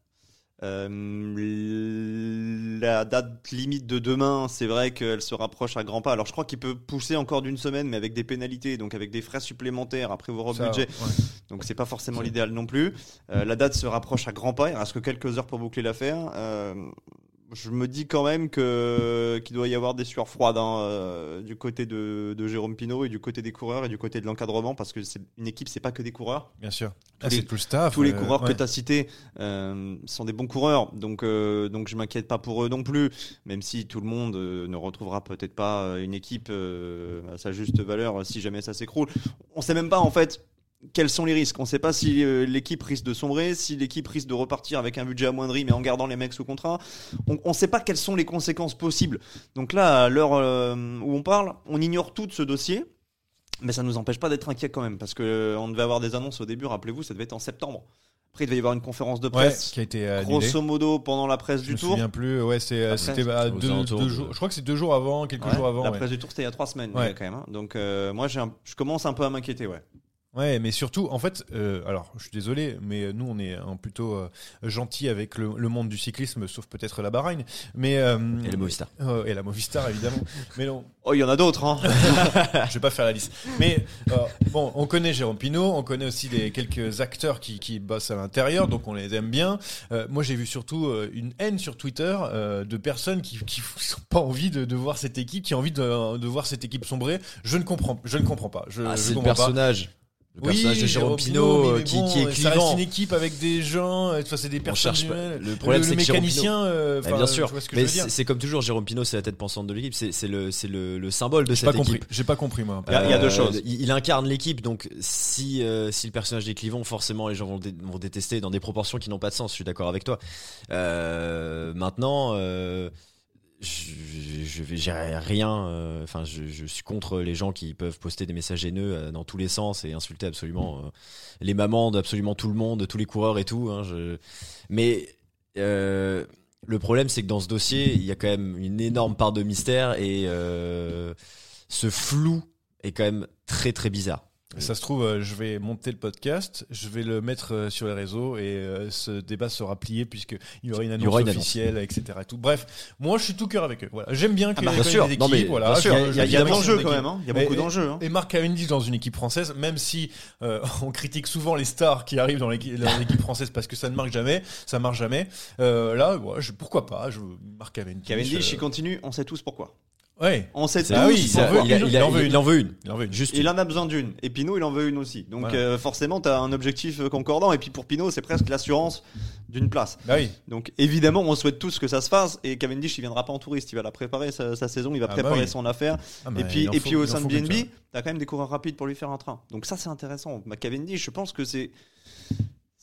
Euh, la date limite de demain, c'est vrai qu'elle se rapproche à grands pas. Alors je crois qu'il peut pousser encore d'une semaine, mais avec des pénalités, donc avec des frais supplémentaires prévoir au ça- budget. ouais. Donc c'est pas forcément l'idéal non plus. Euh, la date se rapproche à grands pas. Il reste que quelques heures pour boucler l'affaire. Euh, je me dis quand même que qu'il doit y avoir des sueurs froides hein, euh, du côté de, de Jérôme Pinault et du côté des coureurs et du côté de l'encadrement parce que c'est une équipe, c'est pas que des coureurs. Bien sûr. Tous Ah, les- c'est tout le staff. Tous les euh, coureurs ouais. que tu as cités euh, sont des bons coureurs, donc donc je m'inquiète pas pour eux non plus, même si tout le monde ne retrouvera peut-être pas une équipe à sa juste valeur si jamais ça s'écroule. On sait même pas en fait quels sont les risques? On sait pas si euh, l'équipe risque de sombrer, si l'équipe risque de repartir avec un budget amoindri mais en gardant les mecs sous contrat. On, on sait pas quelles sont les conséquences possibles. Donc là, à l'heure euh, où on parle, on ignore tout de ce dossier. Mais ça nous empêche pas d'être inquiet quand même, parce que euh, on devait avoir des annonces au début, rappelez-vous, ça devait être en septembre. Après, il devait y avoir une conférence de Ouais, presse, qui a été grosso modo, pendant la presse Je du me tour. souviens plus. Ouais, c'est, euh, c'était bah, deux, alentours deux de- jours. Je crois que c'est deux jours avant, quelques Ouais, jours avant. la ouais. presse du tour, c'était il y a trois semaines, quand même. hein. Donc, euh, moi, un- je commence un peu à m'inquiéter, ouais. Ouais, mais surtout, en fait, euh, alors, je suis désolé, mais nous, on est un plutôt euh, gentil avec le, le monde du cyclisme, sauf peut-être la Bahreïn. Mais euh, Et le Movistar. euh, et la Movistar, évidemment. mais non, Oh, il y en a d'autres, hein. je vais pas faire la liste. Mais euh, bon, on connaît Jérôme Pinault, on connaît aussi les quelques acteurs qui, qui bossent à l'intérieur, donc on les aime bien. Euh, moi, j'ai vu surtout euh, une haine sur Twitter euh, de personnes qui qui n'ont pas envie de, de voir cette équipe, qui ont envie de, de voir cette équipe sombrer. Je ne comprends, je ne comprends pas. Je, Ah, je c'est le comprends pas. Le personnage de Jérôme Pinault euh, qui, bon, qui est Ça reste clivant. une équipe avec des gens, euh, enfin, c'est des personnes cherche pas. humaines. Le problème, c'est que Jérôme mécanicien, euh, bien sûr, ce que mais c'est comme toujours, Jérôme Pinault, c'est la tête pensante de l'équipe, c'est c'est le, c'est le, le symbole de J'ai pas cette compris. équipe. J'ai pas compris moi. Il y a- il y a deux choses. Il, il incarne l'équipe, donc si, euh, si le personnage est clivant, forcément les gens vont, dé- vont détester dans des proportions qui n'ont pas de sens. Je suis d'accord avec toi. Euh, maintenant, euh, je, j'ai rien. euh, Enfin, je, je suis contre les gens qui peuvent poster des messages haineux euh, dans tous les sens et insulter absolument euh, les mamans d'absolument tout le monde, tous les coureurs et tout. hein, je- Mais euh, le problème, c'est que dans ce dossier, il y a quand même une énorme part de mystère et ce flou est quand même très très bizarre. Ça se trouve, euh, je vais monter le podcast, je vais le mettre euh, sur les réseaux et euh, ce débat sera plié puisqu'il y aura une y annonce aura une annonce. officielle, etc. et tout. Bref, moi je suis tout cœur avec eux. Voilà. J'aime bien qu'il y bah, ait bien quand sûr. même des Non, équipes. mais voilà. bien sûr, il y a- je- Il y a de évidemment, l'enjeu c'est quand même, hein. il y a Et- beaucoup d'enjeux. hein. Et Marc Cavendish dans une équipe française, même si euh, on critique souvent les stars qui arrivent dans l'équipe française parce que ça ne marche jamais, ça marche jamais. Euh, là, ouais, je- pourquoi pas je, Marc Cavendish. Cavendish, euh, il continue, on sait tous pourquoi. Ouais, On sait tous Ah oui, ça veut- il, a- il a- il en veut une. il en veut une. il en veut une. Juste Il en a besoin d'une. Et Pinot, il en veut une aussi. Donc Voilà. euh, forcément, tu as un objectif euh, concordant. Et puis pour Pinot, c'est presque l'assurance d'une place. Bah oui. Donc évidemment, on souhaite tous que ça se fasse. Et Cavendish, il viendra pas en touriste. Il va la préparer sa, sa saison. Il va Ah bah préparer oui. son affaire. Ah, bah, et puis, et faut- puis au sein de BNB, tu as quand même des coureurs rapides pour lui faire un train. Donc ça, c'est intéressant. Bah, Cavendish, je pense que c'est.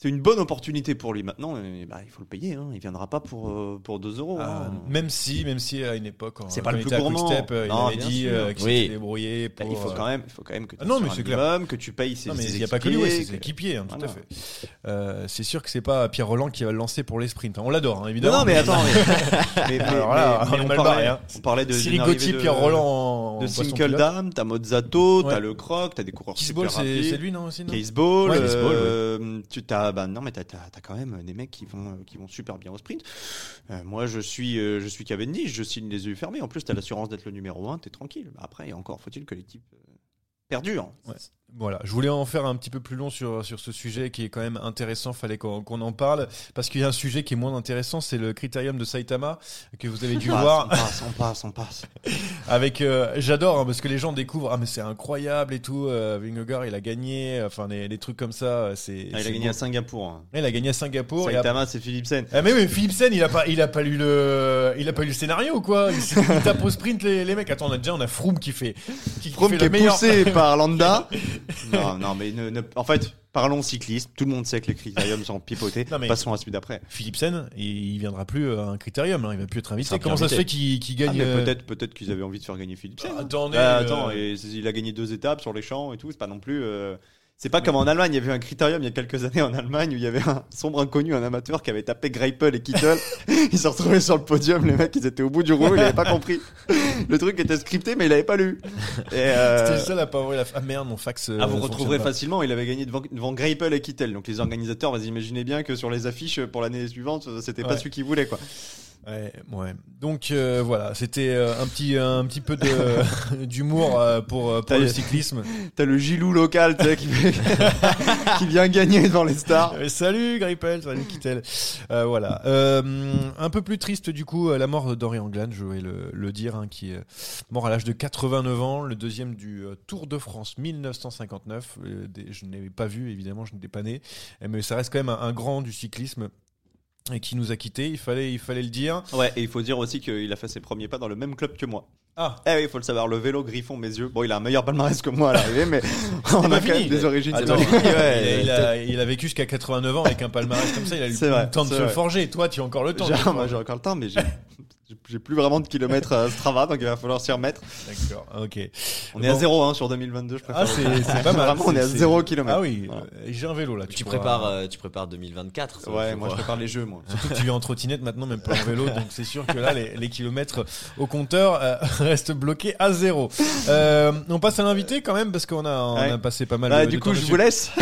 C'est une bonne opportunité pour lui. Maintenant, euh, bah, il faut le payer. Hein. Il viendra pas pour, euh, pour 2 euros. Ah, hein. même si, même si à une époque, C'est pas le il plus gourmand. Quick-Step, euh, il Non, avait bien dit euh, qu'il Oui. s'était débrouillé Bah, pour. il faut euh, quand même, il faut quand même que tu Ah non, mais c'est clair. que tu payes ses, Non, mais ses il n'y a pas que lui, ouais, c'est ses équipiers, hein, tout Voilà. à fait. C'est sûr que c'est pas Pierre Roland qui va le lancer pour les sprints. Enfin, on l'adore, hein, évidemment. Non, non, mais attends. Mais, mais- mais- Alors là, mais- mais on on, parlait, hein. on parlait de. De- Pierre Roland De poisson Single pilote. Dam, t'as Mozzato, t'as le Croc, t'as des coureurs super rapides. c'est lui, non aussi Caseball, tu t'as, bah non mais t'as, quand même des mecs qui vont, euh, qui vont super bien au sprint. Euh, moi je suis, euh, je suis Cavendish, je signe les yeux fermés. En plus t'as l'assurance d'être le numéro 1, t'es tranquille. Après encore faut-il que l'équipe perdure. Ouais. Voilà, je voulais en faire un petit peu plus long sur, sur ce sujet qui est quand même intéressant, fallait qu'on en parle, parce qu'il y a un sujet qui est moins intéressant, c'est le critérium de Saitama, que vous avez dû On passe, voir. on passe, on passe, on passe. Avec, euh, j'adore hein, parce que les gens découvrent ah mais c'est incroyable et tout. Euh, Vingegaard il a gagné, enfin des, des trucs comme ça. euh, C'est Ah, il c'est a gagné à Singapour. hein. Il a gagné à Singapour. Saitama c'est Philipsen. Ah mais oui, mais Philipsen, il a pas, il a pas lu le, il a pas lu le scénario ou quoi. Il, il tape au sprint les, les mecs. Attends, on a déjà, on a Froome qui fait, qui, qui Froome fait qui est le meilleur. poussé par Landa. non, non, mais ne- ne- en fait, parlons cyclisme. Tout le monde sait que les critériums sont pipotés. Non, mais- Passons à celui d'après. Philipsen, il, il viendra plus à un critérium. hein, il va plus être invité. Comment ça se fait qu'il Ah, gagne mais euh, peut-être, qu'ils avaient envie de faire gagner Philipsen. Ah, hein. attendez, Bah, euh, et il a gagné deux étapes sur les champs et tout. C'est pas non plus. euh, C'est pas comme en Allemagne. Il y avait un critérium il y a quelques années en Allemagne où il y avait un sombre inconnu, un amateur qui avait tapé Greipel et Kittel. ils se retrouvaient sur le podium. Les mecs, ils étaient au bout du rouleau. Il avait pas compris. Le truc était scripté, mais il avait pas lu. Euh, C'était le seul à pas ouvrir la. Ah merde, mon fax. euh, Ah, vous retrouverez pas. facilement. Il avait gagné devant, devant Greipel et Kittel. Donc les organisateurs, vous imaginez bien que sur les affiches pour l'année suivante, c'était pas Ouais. celui qu'ils voulaient quoi. Ouais, ouais. Donc euh, voilà, c'était euh, un petit, un petit peu de d'humour euh, pour le cyclisme. T'as le Gilou local, tu sais, qui, qui vient gagner devant les stars. Salut Greipel, salut Kittel. Voilà. Un peu plus triste du coup, la mort d'Henri Anglade, je vais le, le dire, hein, qui est mort à l'âge de 89 ans, le deuxième du Tour de France 1959. Euh, des- je ne l'ai pas vu, évidemment, je n'étais pas né, mais ça reste quand même un, un grand du cyclisme et qui nous a quittés. Il fallait, il fallait le dire. Ouais, et il faut dire aussi qu'il a fait ses premiers pas dans le même club que moi. Ah, Eh oui, il faut le savoir, le vélo Griffon, mes yeux. Bon, il a un meilleur palmarès que moi à l'arrivée, mais on a quand fini. même des origines. Attends, il, a, il a- il a vécu jusqu'à 89 ans avec un palmarès comme ça, il a eu le vrai, temps de se forger. Toi, tu as encore le temps. moi, j'ai encore le temps, mais j'ai j'ai plus vraiment de kilomètres à Strava, donc il va falloir s'y remettre. D'accord, ok. On est à zéro hein, sur 2022, je préfère. Ah, c'est pas mal. Vraiment, on est à C'est- zéro c'est- kilomètre. Ah oui, Voilà. euh, j'ai un vélo là. Tu pourras- prépares, euh, tu prépares 2024. ça, Ouais, moi je prépare les jeux, moi. Surtout que tu viens en trottinette maintenant, même pas en vélo, donc c'est sûr que là, les, les kilomètres au compteur euh, restent bloqués à zéro. Euh, on passe à l'invité quand même, parce qu'on a, on Ouais. a passé pas mal Bah, de, du coup, temps je dessus. vous laisse.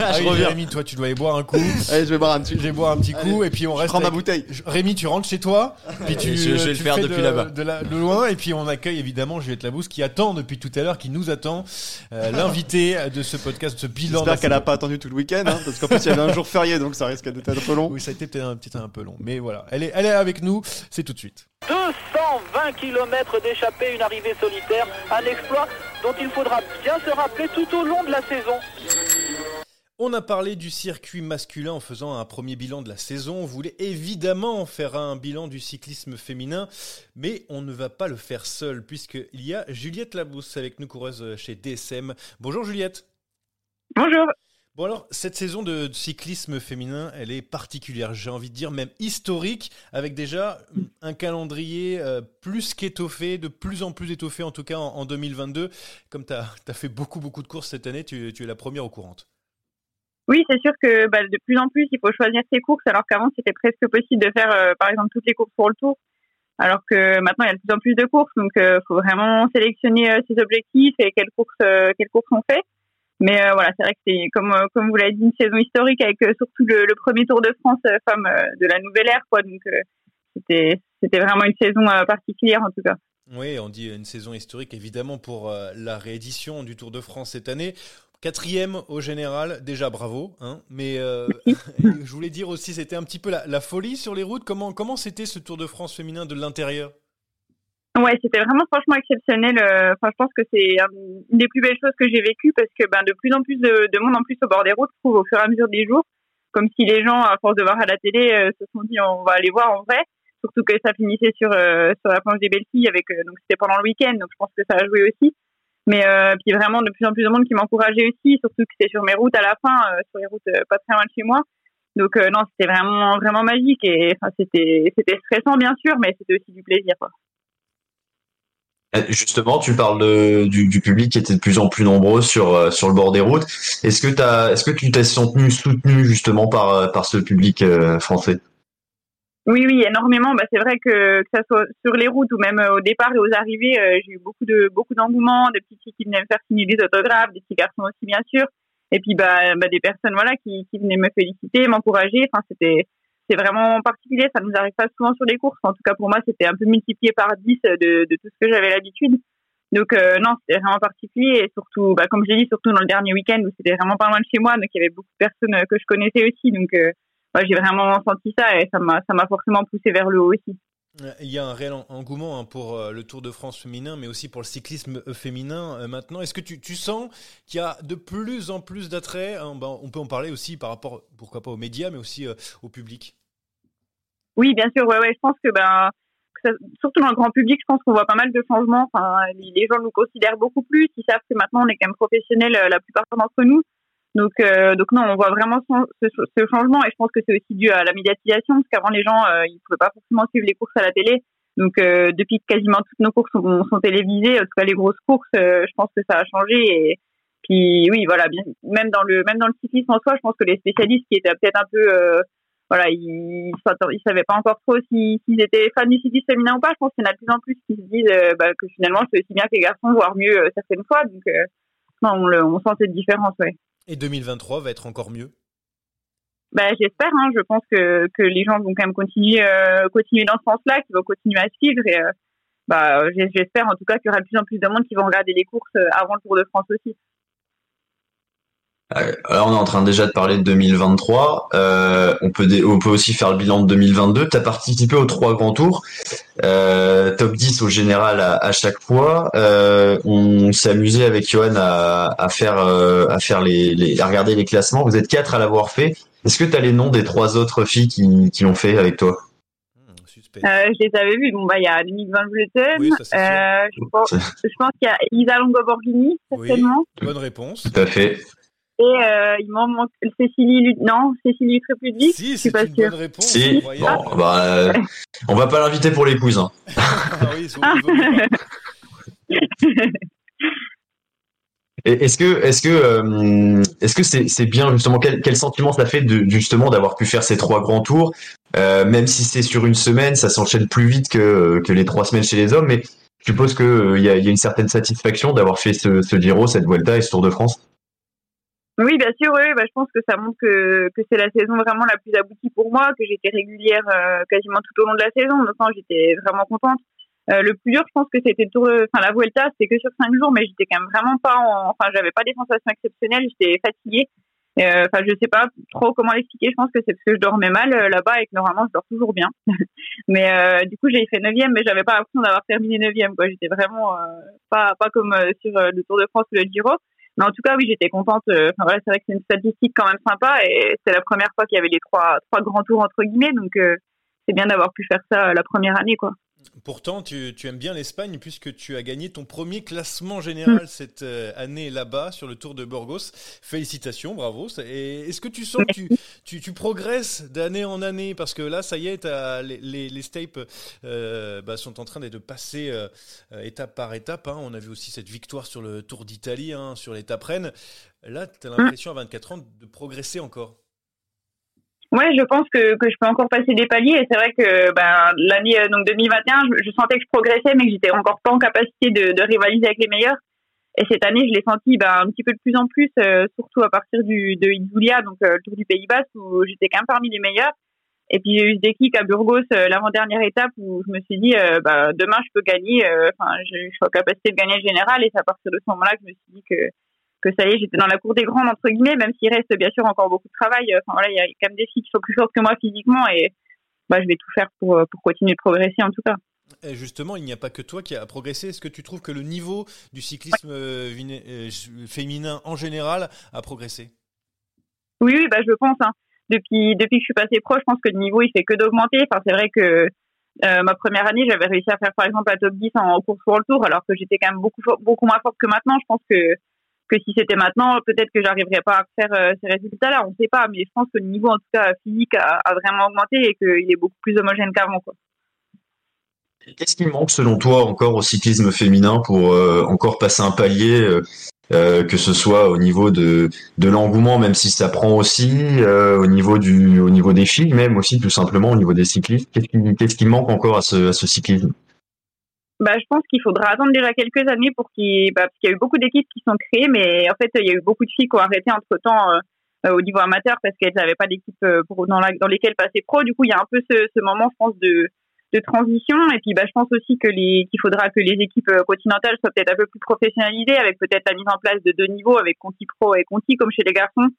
Ah je reviens. Jérémy, toi, tu dois y boire un coup. Allez, je vais boire un petit. Je vais boire un petit coup, et puis on Je reste. prends ma bouteille. Rémi, tu rentres chez toi, puis tu, Je- je vais le faire fais depuis de, là-bas. De, la- de loin, et puis on accueille évidemment Juliette Labousse qui attend depuis tout à l'heure, qui nous attend, euh, l'invité de ce podcast, de ce bilan. J'espère qu'elle la a pas attendu tout le week-end, hein, parce qu'en plus il y avait un jour férié, donc ça risque d'être un peu long. Oui, ça a été peut-être un petit un peu long, mais voilà, elle est, elle est avec nous, c'est tout de suite. 220 km d'échappée, une arrivée solitaire, un exploit dont il faudra bien se rappeler tout au long de la saison. On a parlé du circuit masculin en faisant un premier bilan de la saison. On voulait évidemment faire un bilan du cyclisme féminin, mais on ne va pas le faire seul, puisqu'il y a Juliette Labousse avec nous, coureuse chez DSM. Bonjour Juliette. Bonjour. Bon alors, cette saison de cyclisme féminin, elle est particulière, j'ai envie de dire même historique, avec déjà un calendrier euh, plus qu'étoffé, de plus en plus étoffé en tout cas en, 2022. Comme tu as, fait beaucoup beaucoup de courses cette année, tu, es la première au courant. Oui, c'est sûr que bah, de plus en plus, il faut choisir ses courses, alors qu'avant, c'était presque possible de faire, euh, par exemple, toutes les courses pour le tour. Alors que maintenant, il y a de plus en plus de courses, donc il euh, faut vraiment sélectionner ses objectifs et quelles courses, quelles courses on fait. Mais euh, voilà, c'est vrai que c'est comme euh, comme vous l'avez dit une saison historique avec euh, surtout le, premier Tour de France femme de la nouvelle ère quoi. Donc c'était c'était vraiment une saison particulière en tout cas. Oui, on dit une saison historique évidemment pour la réédition du Tour de France cette année. Quatrième au général, déjà bravo. Hein, mais je voulais dire aussi, c'était un petit peu la, la, folie sur les routes. Comment comment c'était ce Tour de France féminin de l'intérieur? Ouais, c'était vraiment franchement exceptionnel. Euh, enfin, je pense que c'est une des plus belles choses que j'ai vécues parce que ben de plus en plus de, de, monde en plus au bord des routes, je trouve au fur et à mesure des jours, comme si les gens à force de voir à la télé euh, se sont dit on va aller voir en vrai. Surtout que ça finissait sur euh, sur la planche des belles filles avec donc c'était pendant le week-end, donc je pense que ça a joué aussi. Mais puis vraiment de plus en plus de monde qui m'encourageait aussi, surtout que c'était sur mes routes à la fin, sur les routes pas très loin de chez moi. Donc non, c'était vraiment vraiment magique et c'était c'était stressant bien sûr, mais c'était aussi du plaisir. Euh, justement, tu parles de, du, du, public qui était de plus en plus nombreux sur euh, sur le bord des routes. Est-ce que t'as, est-ce que tu t'es senti soutenu justement par euh, par ce public français? Oui, oui, énormément. Bah, c'est vrai que que ça soit sur les routes ou même au départ et aux arrivées, j'ai eu beaucoup de beaucoup d'engouement, des petites filles qui venaient me faire signer des autographes, des petits garçons aussi bien sûr, et puis bah, bah des personnes voilà qui qui venaient me féliciter, m'encourager. Enfin, c'était c'est vraiment particulier. Ça nous arrive pas souvent sur les courses. En tout cas, pour moi, c'était un peu multiplié par 10 de, de tout ce que j'avais l'habitude. Donc euh, non, c'était vraiment particulier et surtout, bah, comme j'ai dit, surtout dans le dernier week-end où c'était vraiment pas loin de chez moi, donc il y avait beaucoup de personnes euh, que je connaissais aussi. Donc euh, j'ai vraiment senti ça et ça m'a forcément poussé vers le haut aussi. Il y a un réel engouement hein, pour euh, le Tour de France féminin, mais aussi pour le cyclisme euh, féminin euh, maintenant. Est-ce que tu, tu sens qu'il y a de plus en plus d'attrait hein, ben, On peut en parler aussi par rapport, pourquoi pas aux médias, mais aussi au public? Oui, bien sûr. Ouais, ouais, je pense que ben, surtout dans le grand public, je pense qu'on voit pas mal de changements. Enfin, les gens nous considèrent beaucoup plus. Ils savent que maintenant on est quand même professionnels, la plupart d'entre nous. Donc, euh, donc non, on voit vraiment ce, ce, changement et je pense que c'est aussi dû à la médiatisation parce qu'avant les gens euh, ils pouvaient pas forcément suivre les courses à la télé. Donc euh, depuis quasiment toutes nos courses sont, sont télévisées, en tout cas les grosses courses, euh, je pense que ça a changé et puis oui voilà, bien, même dans le même dans le cyclisme en soi, je pense que les spécialistes qui étaient peut-être un peu voilà, ils, ils savaient pas encore trop s'ils étaient fans du cyclisme féminin ou pas. Je pense qu'il y en a de plus en plus qui se disent bah, que finalement c'est aussi bien que les garçons, voire mieux certaines fois. Donc non, on, le, on sent cette différence, ouais. Et 2023 va être encore mieux? Bah, J'espère. Hein, je pense que, que les gens vont quand même continuer, euh, continuer dans ce sens-là, qu'ils vont continuer à suivre. Et euh, bah, j'espère en tout cas qu'il y aura de plus en plus de monde qui vont regarder les courses euh, avant le Tour de France aussi. Alors on est en train déjà de parler de 2023. Euh, on peut on peut aussi faire le bilan de 2022. Tu as participé aux trois grands tours, euh, top 10 au général à, chaque fois. Euh, on s'est amusé avec Johan à, à faire à faire les, les, à regarder les classements. Vous êtes quatre à l'avoir fait. Est-ce que tu as les noms des trois autres filles qui, qui l'ont fait avec toi? Je les avais vus. Bon, bah, il y a Nick Van Vleuten. Oui, je pense, qu'il y a Isa Longo Borghini, certainement. bonne réponse. Tout à fait. Et euh, il m'en manque Cécilie Non, Cécilie Trépudic. Si, c'est une bonne réponse. Si. Bon, bah, euh, on va pas l'inviter pour les cousins. ah oui, Est-ce que, est-ce que, euh, est-ce que c'est, c'est bien justement quel, quel sentiment ça fait de justement d'avoir pu faire ces trois grands tours, euh, même si c'est sur une semaine, ça s'enchaîne plus vite que que les trois semaines chez les hommes, mais je suppose que il y, a, y a une certaine satisfaction d'avoir fait ce, ce Giro, cette Vuelta et ce Tour de France. Oui, bien sûr, oui, bah, je pense que ça montre que, que c'est la saison vraiment la plus aboutie pour moi, que j'étais régulière euh, quasiment tout au long de la saison, donc j'étais vraiment contente. Euh, le plus dur, je pense que c'était le tour, enfin la Vuelta, c'était que sur cinq jours, mais j'étais quand même vraiment pas, en... enfin j'avais pas des sensations exceptionnelles, j'étais fatiguée. Euh, enfin, je sais pas trop comment l'expliquer. Je pense que c'est parce que je dormais mal là-bas et que normalement je dors toujours bien. mais du coup, j'ai fait neuvième, mais j'avais pas l'impression d'avoir terminé neuvième. Quoi, j'étais vraiment pas pas comme sur le Tour de France ou le Giro. Mais en tout cas, oui, j'étais contente. Euh, enfin voilà, c'est vrai que c'est une statistique quand même sympa et c'est la première fois qu'il y avait les trois trois grands tours entre guillemets, donc euh, c'est bien d'avoir pu faire ça euh, la première année, quoi. Pourtant, tu, tu aimes bien l'Espagne puisque tu as gagné ton premier classement général cette euh, année là-bas sur le Tour de Burgos. Félicitations, bravo. Et est-ce que tu sens que tu, tu, tu progresses d'année en année? Parce que là, ça y est, les, les, les Stapes euh, bah, sont en train de passer euh, euh, étape par étape. hein. On a vu aussi cette victoire sur le Tour d'Italie, hein, sur l'étape Rennes. Là, tu as l'impression à 24 ans de progresser encore. Ouais, je pense que, que je peux encore passer des paliers. Et c'est vrai que ben, l'année euh, donc 2021, je, je sentais que je progressais, mais que j'étais encore pas en capacité de, de rivaliser avec les meilleurs. Et cette année, je l'ai senti ben, un petit peu de plus en plus, euh, surtout à partir du, de Itzulia, donc euh, le Tour du Pays Basque, où j'étais même parmi les meilleurs. Et puis j'ai eu ce déclic à Burgos, euh, l'avant-dernière étape, où je me suis dit, euh, bah, demain je peux gagner, euh, enfin, je, je suis en capacité de gagner le général. Et c'est à partir de ce moment-là que je me suis dit que que ça y est, j'étais dans la cour des grands entre guillemets, même s'il reste bien sûr encore beaucoup de travail. Enfin voilà, il y a quand même des filles qui sont plus fortes que moi physiquement et bah, je vais tout faire pour, euh, pour continuer de progresser en tout cas. Et justement, il n'y a pas que toi qui a progressé. Est-ce que tu trouves que le niveau du cyclisme euh, euh, féminin en général a progressé? Oui, oui, bah, je pense. Hein. Depuis, depuis que je suis passée pro, je pense que le niveau il fait que d'augmenter. Enfin, c'est vrai que euh, ma première année, j'avais réussi à faire par exemple la top 10 en course pour le tour, alors que j'étais quand même beaucoup, beaucoup moins forte que maintenant. Je pense que, que si c'était maintenant, peut-être que j'arriverais pas à faire euh, ces résultats-là. On ne sait pas, mais je pense que le niveau en tout cas physique a, vraiment augmenté et qu'il est beaucoup plus homogène qu'avant. quoi. Qu'est-ce qui manque selon toi encore au cyclisme féminin pour euh, encore passer un palier, euh, que ce soit au niveau de, l'engouement, même si ça prend aussi, au niveau des filles, même aussi tout simplement au niveau des cyclistes? Qu'est-ce qui, manque encore à ce cyclisme? Bah, je pense qu'il faudra attendre déjà quelques années pour qu'il, bah, parce qu'il y a eu beaucoup d'équipes qui sont créées, mais en fait, il y a eu beaucoup de filles qui ont arrêté entre temps au niveau amateur parce qu'elles n'avaient pas d'équipe euh, dans, la, dans lesquelles passer pro. Du coup, il y a un peu ce, ce moment, je pense, de, de transition. Et puis, bah, je pense aussi que les, qu'il faudra que les équipes euh, continentales soient peut-être un peu plus professionnalisées avec peut-être la mise en place de deux niveaux avec Conti Pro et Conti comme chez les garçons.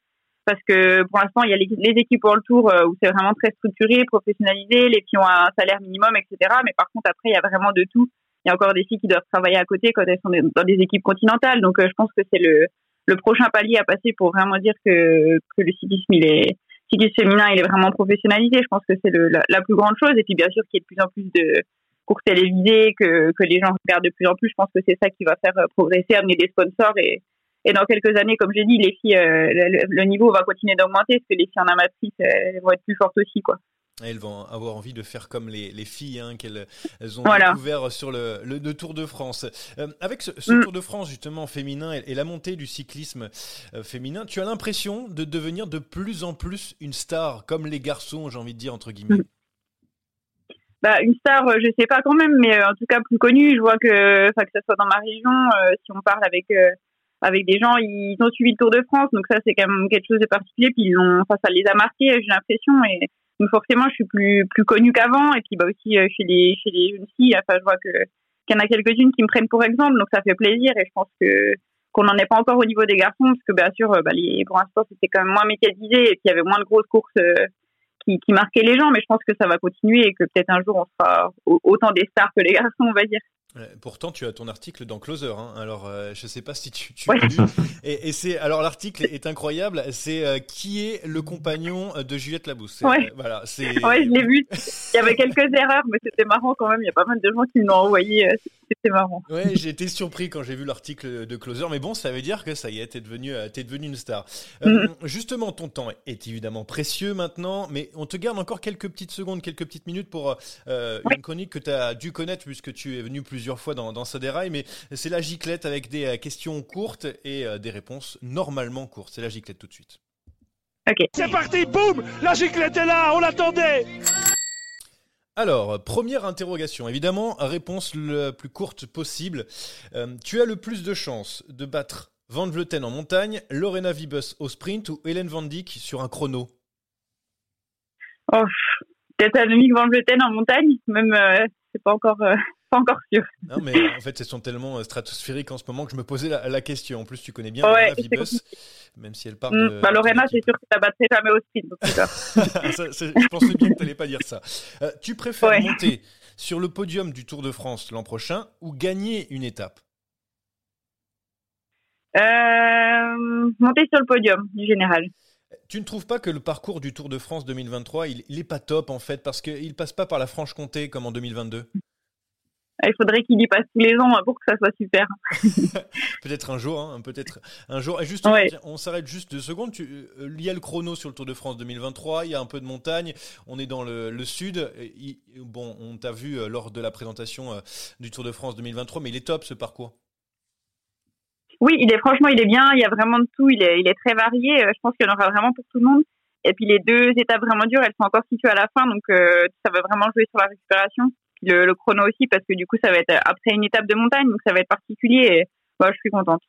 Parce que pour l'instant, il y a les, équipes pour le tour euh, où c'est vraiment très structuré, professionnalisé, les filles ont un salaire minimum, etc. Mais par contre, après, il y a vraiment de tout. Il y a encore des filles qui doivent travailler à côté quand elles sont dans des équipes continentales. Donc, euh, je pense que c'est le, le prochain palier à passer pour vraiment dire que, que le cyclisme, il est, cyclisme féminin, il est vraiment professionnalisé. Je pense que c'est la, la plus grande chose. Et puis, bien sûr, qu'il y ait de plus en plus de courses télévisées, que, que les gens regardent de plus en plus. Je pense que c'est ça qui va faire euh, progresser, amener des sponsors. Et, et dans quelques années, comme j'ai dit, les filles, euh, le, le niveau va continuer d'augmenter parce que les filles en amatrice, elles vont être plus fortes aussi, quoi. Elles vont avoir envie de faire comme les, les filles hein, qu'elles elles ont Voilà. découvert sur le, le, le Tour de France. Euh, avec ce, ce Mm. Tour de France justement féminin et, et la montée du cyclisme euh, féminin, tu as l'impression de devenir de plus en plus une star, comme les garçons, j'ai envie de dire entre guillemets. bah, une star, euh, je sais pas quand même, mais en tout cas plus connue. Je vois que, que ce soit dans ma région, euh, si on parle avec avec des gens, ils ont suivi le Tour de France, donc ça c'est quand même quelque chose de particulier. Puis ils ont, enfin ça les a marqués, j'ai l'impression, et donc forcément je suis plus plus connue qu'avant. Et puis bah aussi euh, chez les chez les jeunes filles, enfin je vois que qu'il y en a quelques-unes qui me prennent pour exemple, donc ça fait plaisir. Et je pense que qu'on n'en est pas encore au niveau des garçons, parce que bien sûr, euh, bah, les, pour l'instant c'était quand même moins médiatisé, et puis il y avait moins de grosses courses. euh, qui, qui marquaient les gens, mais je pense que ça va continuer et que peut-être un jour on sera au- autant des stars que les garçons, on va dire. Euh, Pourtant, tu as ton article dans Closer. Hein. Alors, euh, je sais pas si tu, tu Ouais. l'as lu. Et, et c'est alors l'article est incroyable. C'est euh, qui est le compagnon de Juliette Labousse? Ouais. euh, voilà. C'est. Ouais, je l'ai vu. Il y avait quelques erreurs, mais c'était marrant quand même. Il y a pas mal de gens qui l'ont envoyé. C'était marrant. Ouais, j'ai été surpris quand j'ai vu l'article de Closer, mais bon, ça veut dire que ça y est, t'es devenu, euh, t'es devenu une star. Euh, Justement, ton temps est évidemment précieux maintenant, mais on te garde encore quelques petites secondes, quelques petites minutes pour euh, une chronique que tu as dû connaître puisque tu es venu plusieurs fois dans, dans Saderail, mais c'est la giclette avec des euh, questions courtes et euh, des réponses normalement courtes. C'est la giclette tout de suite. Ok. C'est parti, boum La giclette est là, on l'attendait Alors, première interrogation, évidemment, réponse la plus courte possible. Euh, tu as le plus de chances de battre Van Vleuten en montagne, Lorena Vibus au sprint ou Hélène Van Dijk sur un chrono? Oh, peut-être Annemiek van Vleuten en montagne, même euh, c'est pas encore euh, pas encore sûr. Non, mais en fait, elles sont tellement euh, stratosphériques en ce moment que je me posais la, la question. En plus, tu connais bien Ouais, Lorena Vibus, même si elle parle Mm, de. bah, Lorena, c'est sûr que ça battrait jamais au sprint. je pensais bien que tu n'allais pas dire ça. Euh, tu préfères Ouais. monter sur le podium du Tour de France l'an prochain ou gagner une étape? Euh, monter sur le podium du général. Tu ne trouves pas que le parcours du Tour de France 2023, il, il est pas top en fait parce qu'il passe pas par la Franche-Comté comme en 2022 il faudrait qu'il y passe tous les ans pour que ça soit super. peut-être un jour, hein, peut-être un jour. Et Ouais. tiens, on s'arrête juste deux secondes. Tu, il y a le chrono sur le Tour de France 2023. Il y a un peu de montagne. On est dans le, le sud. Il- bon, on t'a vu euh, lors de la présentation euh, du Tour de France 2023, mais il est top ce parcours. Oui, il est franchement, il est bien. Il y a vraiment de tout. Il est, il est très varié. Euh, Je pense qu'il y en aura vraiment pour tout le monde. Et puis les deux étapes vraiment dures, elles sont encore situées à la fin, donc euh, ça va vraiment jouer sur la récupération. Le, le chrono aussi, parce que du coup, ça va être après une étape de montagne, donc ça va être particulier. Et ouais, je suis contente.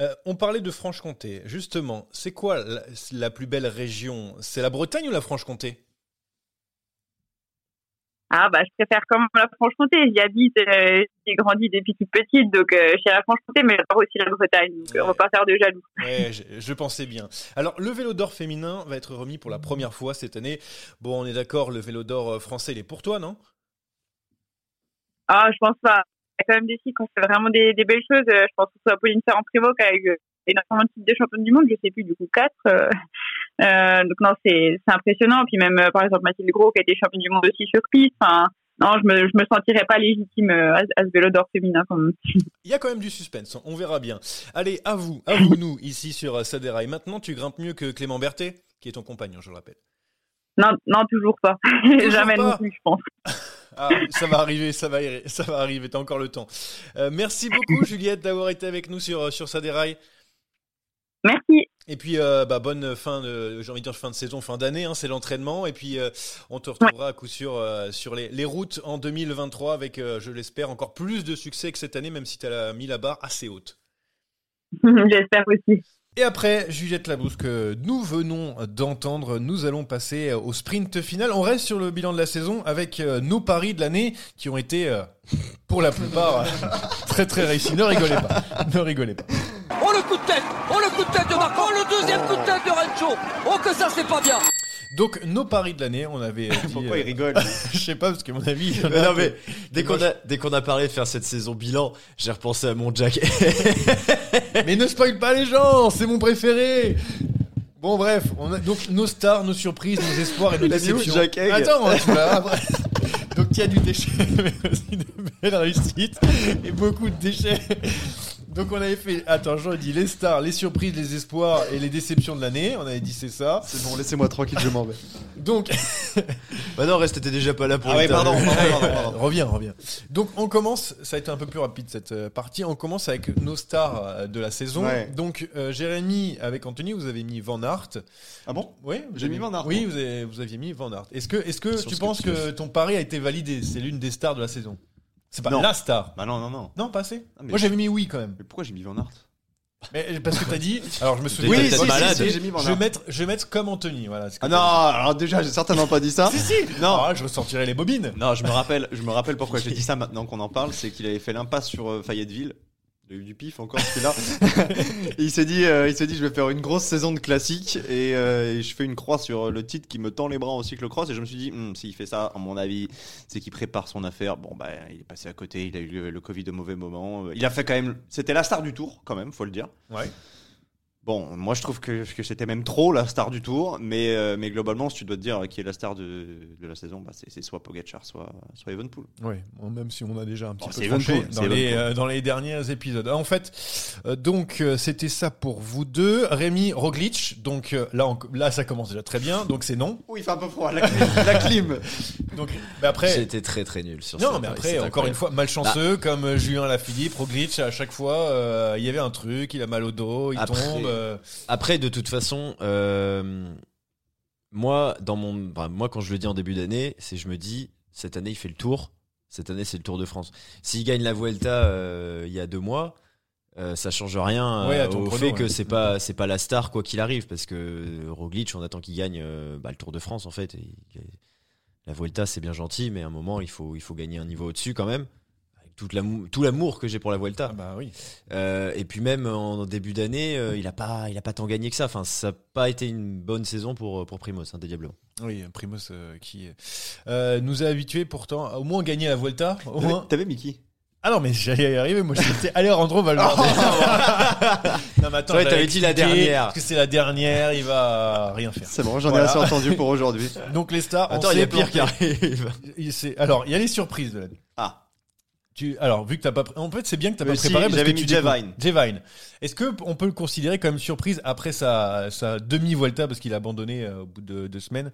Euh, on parlait de Franche-Comté. Justement, c'est quoi la, la plus belle région? C'est la Bretagne ou la Franche-Comté? Ah bah je préfère même la Franche-Comté. J'y habite, euh, j'ai grandi depuis toute petite, donc euh, je suis à la Franche-Comté, mais j'adore aussi la Bretagne. Donc euh, on va pas faire de jaloux. Ouais, je, je pensais bien. Alors, le vélo d'or féminin va être remis pour la première fois cette année. Bon, on est d'accord, le vélo d'or euh, français, il est pour toi, non? Ah, je pense pas. Il y a quand même des filles qui ont fait vraiment des, des belles choses. Euh, Je pense surtout à Pauline Ferrand-Prévot qui a eu énormément de titres de championne du monde, je sais plus, du coup, quatre. Euh, euh, donc non, c'est impressionnant. Puis même, euh, par exemple, Mathilde Gros qui a été championne du monde aussi sur piste. Enfin, non, je me, je me sentirais pas légitime euh, à, à ce vélo d'or féminin quand même. Il y a quand même du suspense, on verra bien. Allez, à vous, à vous, nous, ici sur euh, Saderail. Maintenant, tu grimpes mieux que Clément Berthet, qui est ton compagnon, je le rappelle. Non, non, toujours pas. Jamais pas non plus, je pense. Ah, ça va arriver, ça va, ça va arriver, t'as encore le temps. Euh, merci beaucoup, Juliette, d'avoir été avec nous sur, euh, sur Saderail. Merci. Et puis, euh, bah, bonne fin de, j'ai envie de dire fin de saison, fin d'année, hein, c'est l'entraînement. Et puis, euh, on te retrouvera à coup sûr euh, sur les, les routes en 2023 avec, je l'espère, encore plus de succès que cette année, même si tu as mis la barre assez haute. J'espère aussi. Et après, Juliette Labrousse que nous venons d'entendre, nous allons passer au sprint final. On reste sur le bilan de la saison avec euh, nos paris de l'année qui ont été, euh, pour la plupart, euh, très très réussis. Ne rigolez pas, ne rigolez pas. Oh le coup de tête Oh le coup de tête de Marco Oh le deuxième coup de tête de Rencho Oh que ça c'est pas bien Donc nos paris de l'année, on avait dit, Pourquoi euh, il rigole Je sais pas parce que mon avis. il y en a Mais non, mais dès qu'on a, dès qu'on a parlé de faire cette saison bilan, j'ai repensé à mon Jack. Mais ne spoil pas les gens, c'est mon préféré. Bon bref, on a donc nos stars, nos surprises, nos espoirs et nos Il a mis où, déceptions. Jack Egg Attends, tu vas- après. Donc il y a du déchet, mais aussi de belles réussites et beaucoup de déchets. Donc on avait fait, attends, j'aurais dit les stars, les surprises, les espoirs et les déceptions de l'année. On avait dit c'est ça. C'est bon, laissez-moi tranquille, je m'en vais. Donc bah non, reste, t'étais déjà pas là pour Ah ouais, pardon, pardon, pardon, pardon. reviens, reviens. Donc on commence, ça a été un peu plus rapide cette euh, partie. On commence avec nos stars euh, de la saison. Ouais. Donc euh, Jérémy avec Anthony, vous avez mis Van Aert. Ah bon? Oui, J'ai mis Van Aert, Oui, vous, avez- vous aviez mis Van Aert. Est-ce que, est-ce que Sur tu penses que ton pari a été validé? C'est l'une des stars de la saison. C'est pas Non. la star. Bah non, non, non. Non, pas assez. Ah, mais- Moi j'avais mis oui quand même. Mais pourquoi j'ai mis Van Aert? Mais parce que t'as dit. Alors je me souviens. Oui, si, dit- si, malade. si, j'ai mis Van Je vais mettre, je vais mettre comme Anthony. Voilà. c'est Ah non, alors déjà, j'ai certainement pas dit ça. Si si. Non. Ah, je ressortirai les bobines. Non, je me rappelle, je me rappelle pourquoi j'ai dit ça maintenant qu'on en parle, c'est qu'il avait fait l'impasse sur euh, Fayetteville. Il a eu du pif encore celui-là. Il s'est dit, euh, dit, je vais faire une grosse saison de classique et, euh, et je fais une croix sur le titre qui me tend les bras en cyclocross. Et je me suis dit, Hmm, s'il fait ça, à mon avis, c'est qu'il prépare son affaire. Bon, bah, il est passé à côté, il a eu le, le Covid au mauvais moment. Il a fait quand même, c'était la star du tour, quand même, faut le dire. Ouais. Bon, moi je trouve que, que c'était même trop la star du tour, mais, euh, mais globalement, si tu dois te dire qui est la star de, de la saison, bah, c'est soit Pogacar, soit, soit Evenpool. Ouais, bon, même si on a déjà un petit Bon, peu tranché dans euh, dans les derniers épisodes. En fait, euh, donc euh, c'était ça pour vous deux. Rémi Roglic, donc euh, là, on- là ça commence déjà très bien, donc c'est non. Oui, il fait un peu froid, la clim. la clim. Donc, mais après, été très très nul sur non, ça. mais Ouais, après, encore une fois, malchanceux comme euh, Julien Lafilippe, Roglic, à chaque fois, euh, il y avait un truc, il a mal au dos, il Après- tombe. Euh, Après, de toute façon, euh, moi, dans mon, enfin, moi, quand je le dis en début d'année, c'est je me dis cette année il fait le tour. Cette année c'est le Tour de France. S'il gagne la Vuelta euh, il y a deux mois, euh, ça change rien Ouais, au prono, fait que c'est pas c'est pas la star quoi qu'il arrive parce que Roglic on attend qu'il gagne euh, bah, le Tour de France en fait. Et la Vuelta c'est bien gentil mais à un moment il faut il faut gagner un niveau au-dessus quand même. Avec toute l'amou- tout l'amour que j'ai pour la Vuelta. ah bah oui. Euh, et puis même en début d'année, euh, il a pas, il a pas tant gagné que ça. Enfin, ça n'a pas été une bonne saison pour pour Primoz, indéniablement. Oui, Primoz euh, qui euh, nous a habitués pourtant à au moins gagner la Vuelta. Au moins. T'avais Mickey Ah non, mais j'allais y arriver. Moi, j'étais Alejandro Valverde. non, mais attends, Ouais, t'avais dit la dernière. Parce que c'est la dernière, il va rien faire. C'est bon, j'en Voilà. ai assez entendu pour aujourd'hui. Donc les stars, on Attends, il y a pire qui arrive. Alors, il y a les surprises de l'année. Ah, Tu, alors, vu que t'as pas, en fait, c'est bien que t'as pas si, préparé parce j'avais que mis tu Jay découvres- Vine. Jay Vine. Est-ce que on peut le considérer comme surprise après sa, sa demi-Vuelta parce qu'il a abandonné euh, au bout de deux semaines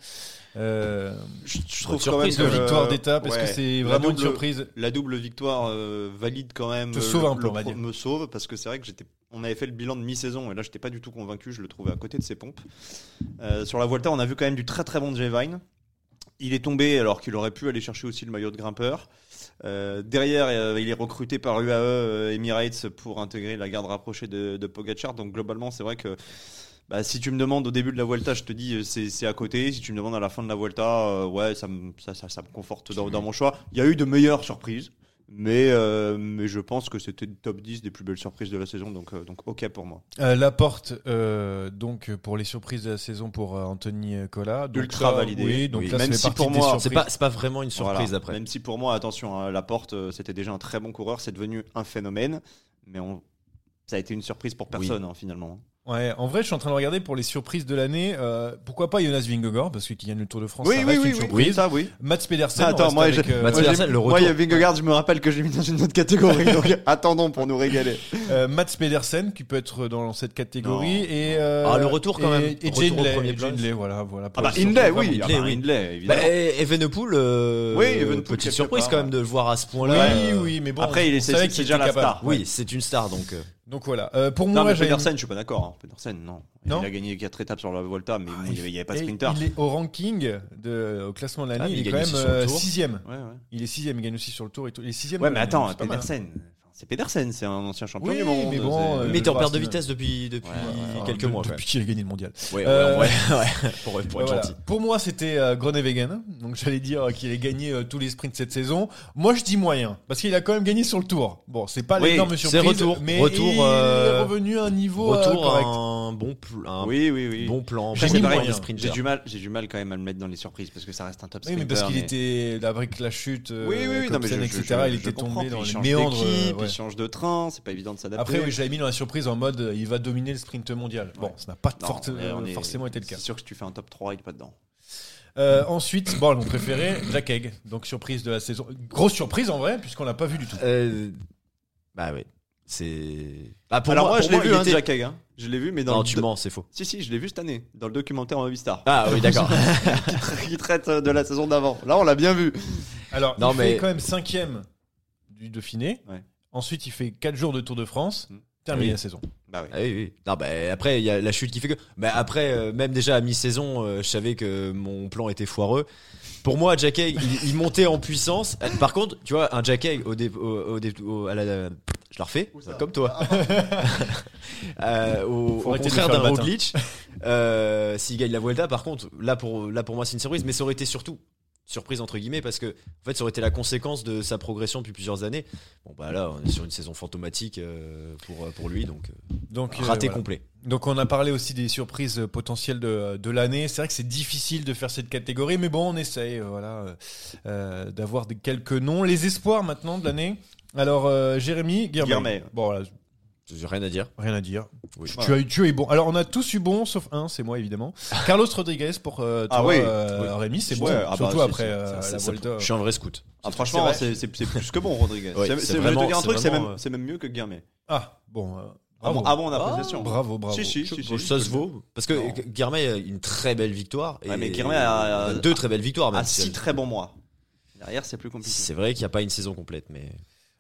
euh, Je, je trouve quand même de victoire d'étape Est-ce que ouais, c'est vraiment une surprise? La double victoire euh, valide quand même. Te sauve le- un peu, le. Me sauve parce que c'est vrai que j'étais. On avait fait le bilan de mi-saison et là j'étais pas du tout convaincu. Je le trouvais à côté de ses pompes. Sur la Volta, on a vu quand même du très très bon Jay Vine. Il est tombé alors qu'il aurait pu aller chercher aussi le maillot de grimpeur. Euh, derrière, euh, il est recruté par UAE euh, Emirates pour intégrer la garde rapprochée de, de Pogacar. Donc globalement, c'est vrai que bah, si tu me demandes au début de la Vuelta, je te dis c'est c'est à côté. Si tu me demandes à la fin de la Vuelta, euh, ouais, ça me, ça, ça, ça me conforte dans, dans mon choix. Il y a eu de meilleures surprises, mais, euh, mais je pense que c'était le top 10 des plus belles surprises de la saison. Donc, euh, donc ok pour moi. Euh, La porte, euh, donc pour les surprises de la saison pour Anthony Collat. Donc Ultra ça, validé. Oui, donc Oui. là, Même si pour moi. C'est pas, c'est pas vraiment une surprise Voilà. après. Même si pour moi, attention, hein, Laporte, euh, c'était déjà un très bon coureur, c'est devenu un phénomène, mais on... ça a été une surprise pour personne hein, finalement. Ouais, en vrai, je suis en train de regarder pour les surprises de l'année. euh, pourquoi pas Jonas Vingegaard parce qu'il gagne le Tour de France. Oui, ça oui, reste oui, une oui, surprise. oui, ça, oui. Mats Pedersen. Ah, attends, moi, avec, j'ai- euh, Mats moi, Pedersen, le moi, il y a retour. Vingegaard, je me rappelle que j'ai mis dans une autre catégorie, donc attendons pour nous régaler. euh, Mats Pedersen qui peut être dans cette catégorie Non. et euh, Ah, le retour, quand même. Et et. Hindley, voilà, voilà. Ah bah Hindley, oui, Hindley, bah, oui. Hindley, Bah, évidemment. et Evenepoel, euh, Oui, Evenepoel, petite surprise quand même de le voir à ce Oui, point-là. euh, oui, mais bon. Après, il est- déjà la star. Oui, c'est une star donc. Donc voilà. Euh, pour Non, moi, mais Pedersen, je suis pas d'accord. hein. Pedersen, non. Non Il a gagné 4 étapes sur la Volta, mais il n'y avait pas de Et sprinter. Il est au ranking de, au classement de l'année, Ah, mais il, il est quand même aussi sur le euh, tour. sixième. Ouais, ouais. Il est sixième, il gagne aussi sur le tour et tout. Il est sixième. Ouais, de mais l'année, attends, c'est pas mal. Pedersen. C'est Pedersen, c'est un ancien champion Oui, du monde. mais bon, c'est- euh, Mais il est en perte de vitesse depuis, quelques de- mois. Depuis qu'il a gagné le mondial. Ouais, Euh, ouais, ouais, ouais, pour, pour être Voilà. gentil. Pour moi, c'était euh, Groenewegen. Donc, j'allais dire qu'il allait gagner euh, tous les sprints cette saison. Moi, je dis moyen. Parce qu'il a quand même gagné sur le tour. Bon, c'est pas Oui, l'énorme c'est surprise. retour. Mais Retour, il euh, est revenu à un niveau euh, Retour correct. un bon, pl- un Oui, oui, oui. bon plan. J'ai sprinter. Du mal, j'ai du mal quand même à le mettre dans les surprises parce que ça reste un top Oui, mais sprinter. parce qu'il était, avec la chute, Oui, oui, oui, non, mais je, Cobsen, je- etc., il était tombé dans les méandres. Ouais. Il change de train, c'est pas évident de s'adapter. Après, oui, je l'avais mis dans la surprise en mode, euh, il va dominer le sprint mondial. Bon, ça n'a pas Non, forte- est- forcément été le cas. C'est sûr que si tu fais un top 3, il est pas dedans. Euh, ensuite, bon, mon préféré, Jack Egg. Donc, surprise de la saison. Grosse surprise en vrai, puisqu'on l'a pas vu du tout. Euh, bah oui. C'est. Ah, pour Alors moi, pour je l'ai vu, hein, était- Jack Egg. hein. Je l'ai vu, mais dans Non, le tu do- mens, c'est faux. Si, si, je l'ai vu cette année, dans le documentaire Movistar. Ah oui, d'accord. qui, tra- qui traite de la saison d'avant. Là, on l'a bien vu. Alors, Non, il mais- fait quand même cinquième du Dauphiné. Ouais. Ensuite, il fait 4 jours de Tour de France. Mm. Terminé Oui. la saison. Bah oui. Ah oui, oui. Non, bah, après, il y a la chute qui fait que. Bah, après, euh, même déjà à mi-saison, euh, je savais que mon plan était foireux. Pour moi, Jack Haig, il, il montait en puissance. Euh, Par contre, tu vois, un Jack Haig au, dé- au, au dé- au- à la, je la refais, comme toi. Euh, au, contraire d'un. Roglic, euh, s'il gagne la Vuelta, par contre, là pour, là pour moi, c'est une surprise, mais ça aurait été surtout surprise entre guillemets parce que en fait ça aurait été la conséquence de sa progression depuis plusieurs années bon bah là on est sur une saison fantomatique euh, pour, pour lui donc euh, Donc, euh, raté voilà. complet Donc, on a parlé aussi des surprises euh, potentielles de, de l'année. C'est vrai que c'est difficile de faire cette catégorie, mais bon, on essaye, euh, voilà, euh, euh, d'avoir quelques noms. Les espoirs maintenant de l'année. Alors, euh, Jérémy, Guillermet. Bon, voilà, rien à dire rien à dire. Oui. Tu, as eu, tu as eu bon. Alors, on a tous eu bon, sauf un, c'est moi évidemment. Carlos Rodriguez pour euh, toi, Ah oui. euh, Rémi, c'est bon. Ouais, ah bah, Surtout après euh, Ça, la ça- Volta. je suis un vrai scout Ah, franchement, c'est plus que bon, Rodriguez. Ouais, C'est- c'est c'est- je vais te vraiment- dire un c'est truc, c'est même, euh, c'est même mieux que Guillermet. Ah, bon. euh, À mon, bravo. à mon appréciation. Bravo, bravo. Si, si, Je- si, si, bon, je ça se vaut parce que Non. Guillermet a une très belle victoire et Ouais, mais a- a deux très belles victoires même À si 6 elle- très bons mois. Derrière, c'est plus compliqué. c'est vrai qu'il n'y a pas une saison complète mais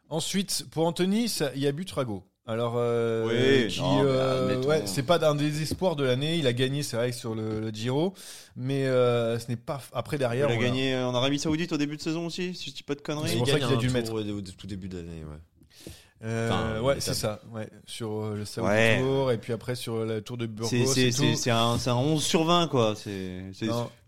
Ensuite, pour Anthony, il y a Butrago. Alors, euh, Oui, qui, non, mais euh, admettons. ouais, c'est pas un des espoirs de l'année. Il a gagné, c'est vrai, sur le, le Giro, mais euh, ce n'est pas après Il derrière. a on gagné en Arabie Saoudite au début de saison aussi, si je dis pas de C'est conneries. pour il ça qu'il a dû le tour au, au tout début d'année ouais. Euh, Enfin, ouais, c'est ça. Ouais, sur euh, le Saoudi Ouais. Tour et puis après sur le Tour de Burgos. C'est- un, c'est un 11 sur 20, quoi. C'est.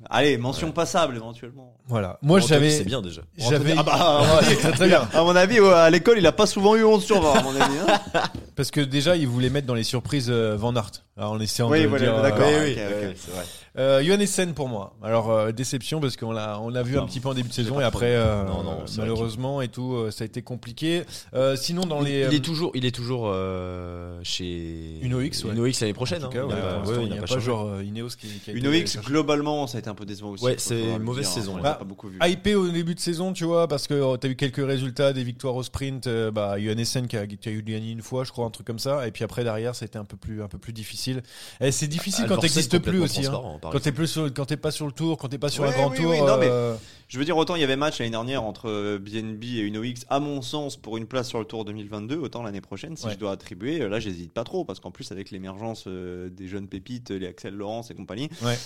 Allez, mention passable éventuellement. Voilà. Moi, j'avais. c'est bien déjà J'avais. Ah bah, Ouais, c'est très bien. À mon avis, ouais, à l'école, il a pas souvent eu 11 sur 20, à mon avis. hein. Parce que déjà, il voulait mettre dans les surprises euh, Van. Alors, en essayant oui, de voilà, dire. euh, d'accord. oui, ok, oui, ok, ouais. c'est vrai. Euh, Johan Essen pour moi. Alors euh, déception parce qu'on l'a on l'a vu Non, un petit peu en début de saison et après euh, Non, non, malheureusement et tout euh, ça a été compliqué. Euh, sinon dans les il est toujours, il est toujours euh, chez Uno X, ouais. Uno X l'année prochaine. en tout cas, hein. ouais, Il ouais, il n'y a, pas, genre euh, Ineos qui, qui a Une été OX, cherché. globalement, ça a été un peu décevant aussi. Ouais, c'est une mauvaise dire, saison, l'a Bah, pas beaucoup vu. Hypé au début de saison, tu vois, parce que tu as eu quelques résultats, des victoires au sprint. euh, bah, Johan Essen qui a, qui a eu gagné une fois, je crois, un truc comme ça. Et puis après, derrière, ça a été un peu plus, un peu plus difficile. Et c'est difficile quand Alforsen, t'existes plus aussi. Par Quand t'es plus sur- quand t'es pas sur le tour, quand t'es pas sur un Ouais, grand oui, tour. oui, non, mais- euh, Je veux dire, autant il y avait match l'année dernière entre euh, BNB et Uno X, à mon sens, pour une place sur le Tour 2022, autant l'année prochaine, si Ouais. je dois attribuer, euh, là, j'hésite pas trop, parce qu'en plus, avec l'émergence euh, des jeunes pépites, les Axel Laurence et compagnie, Ouais.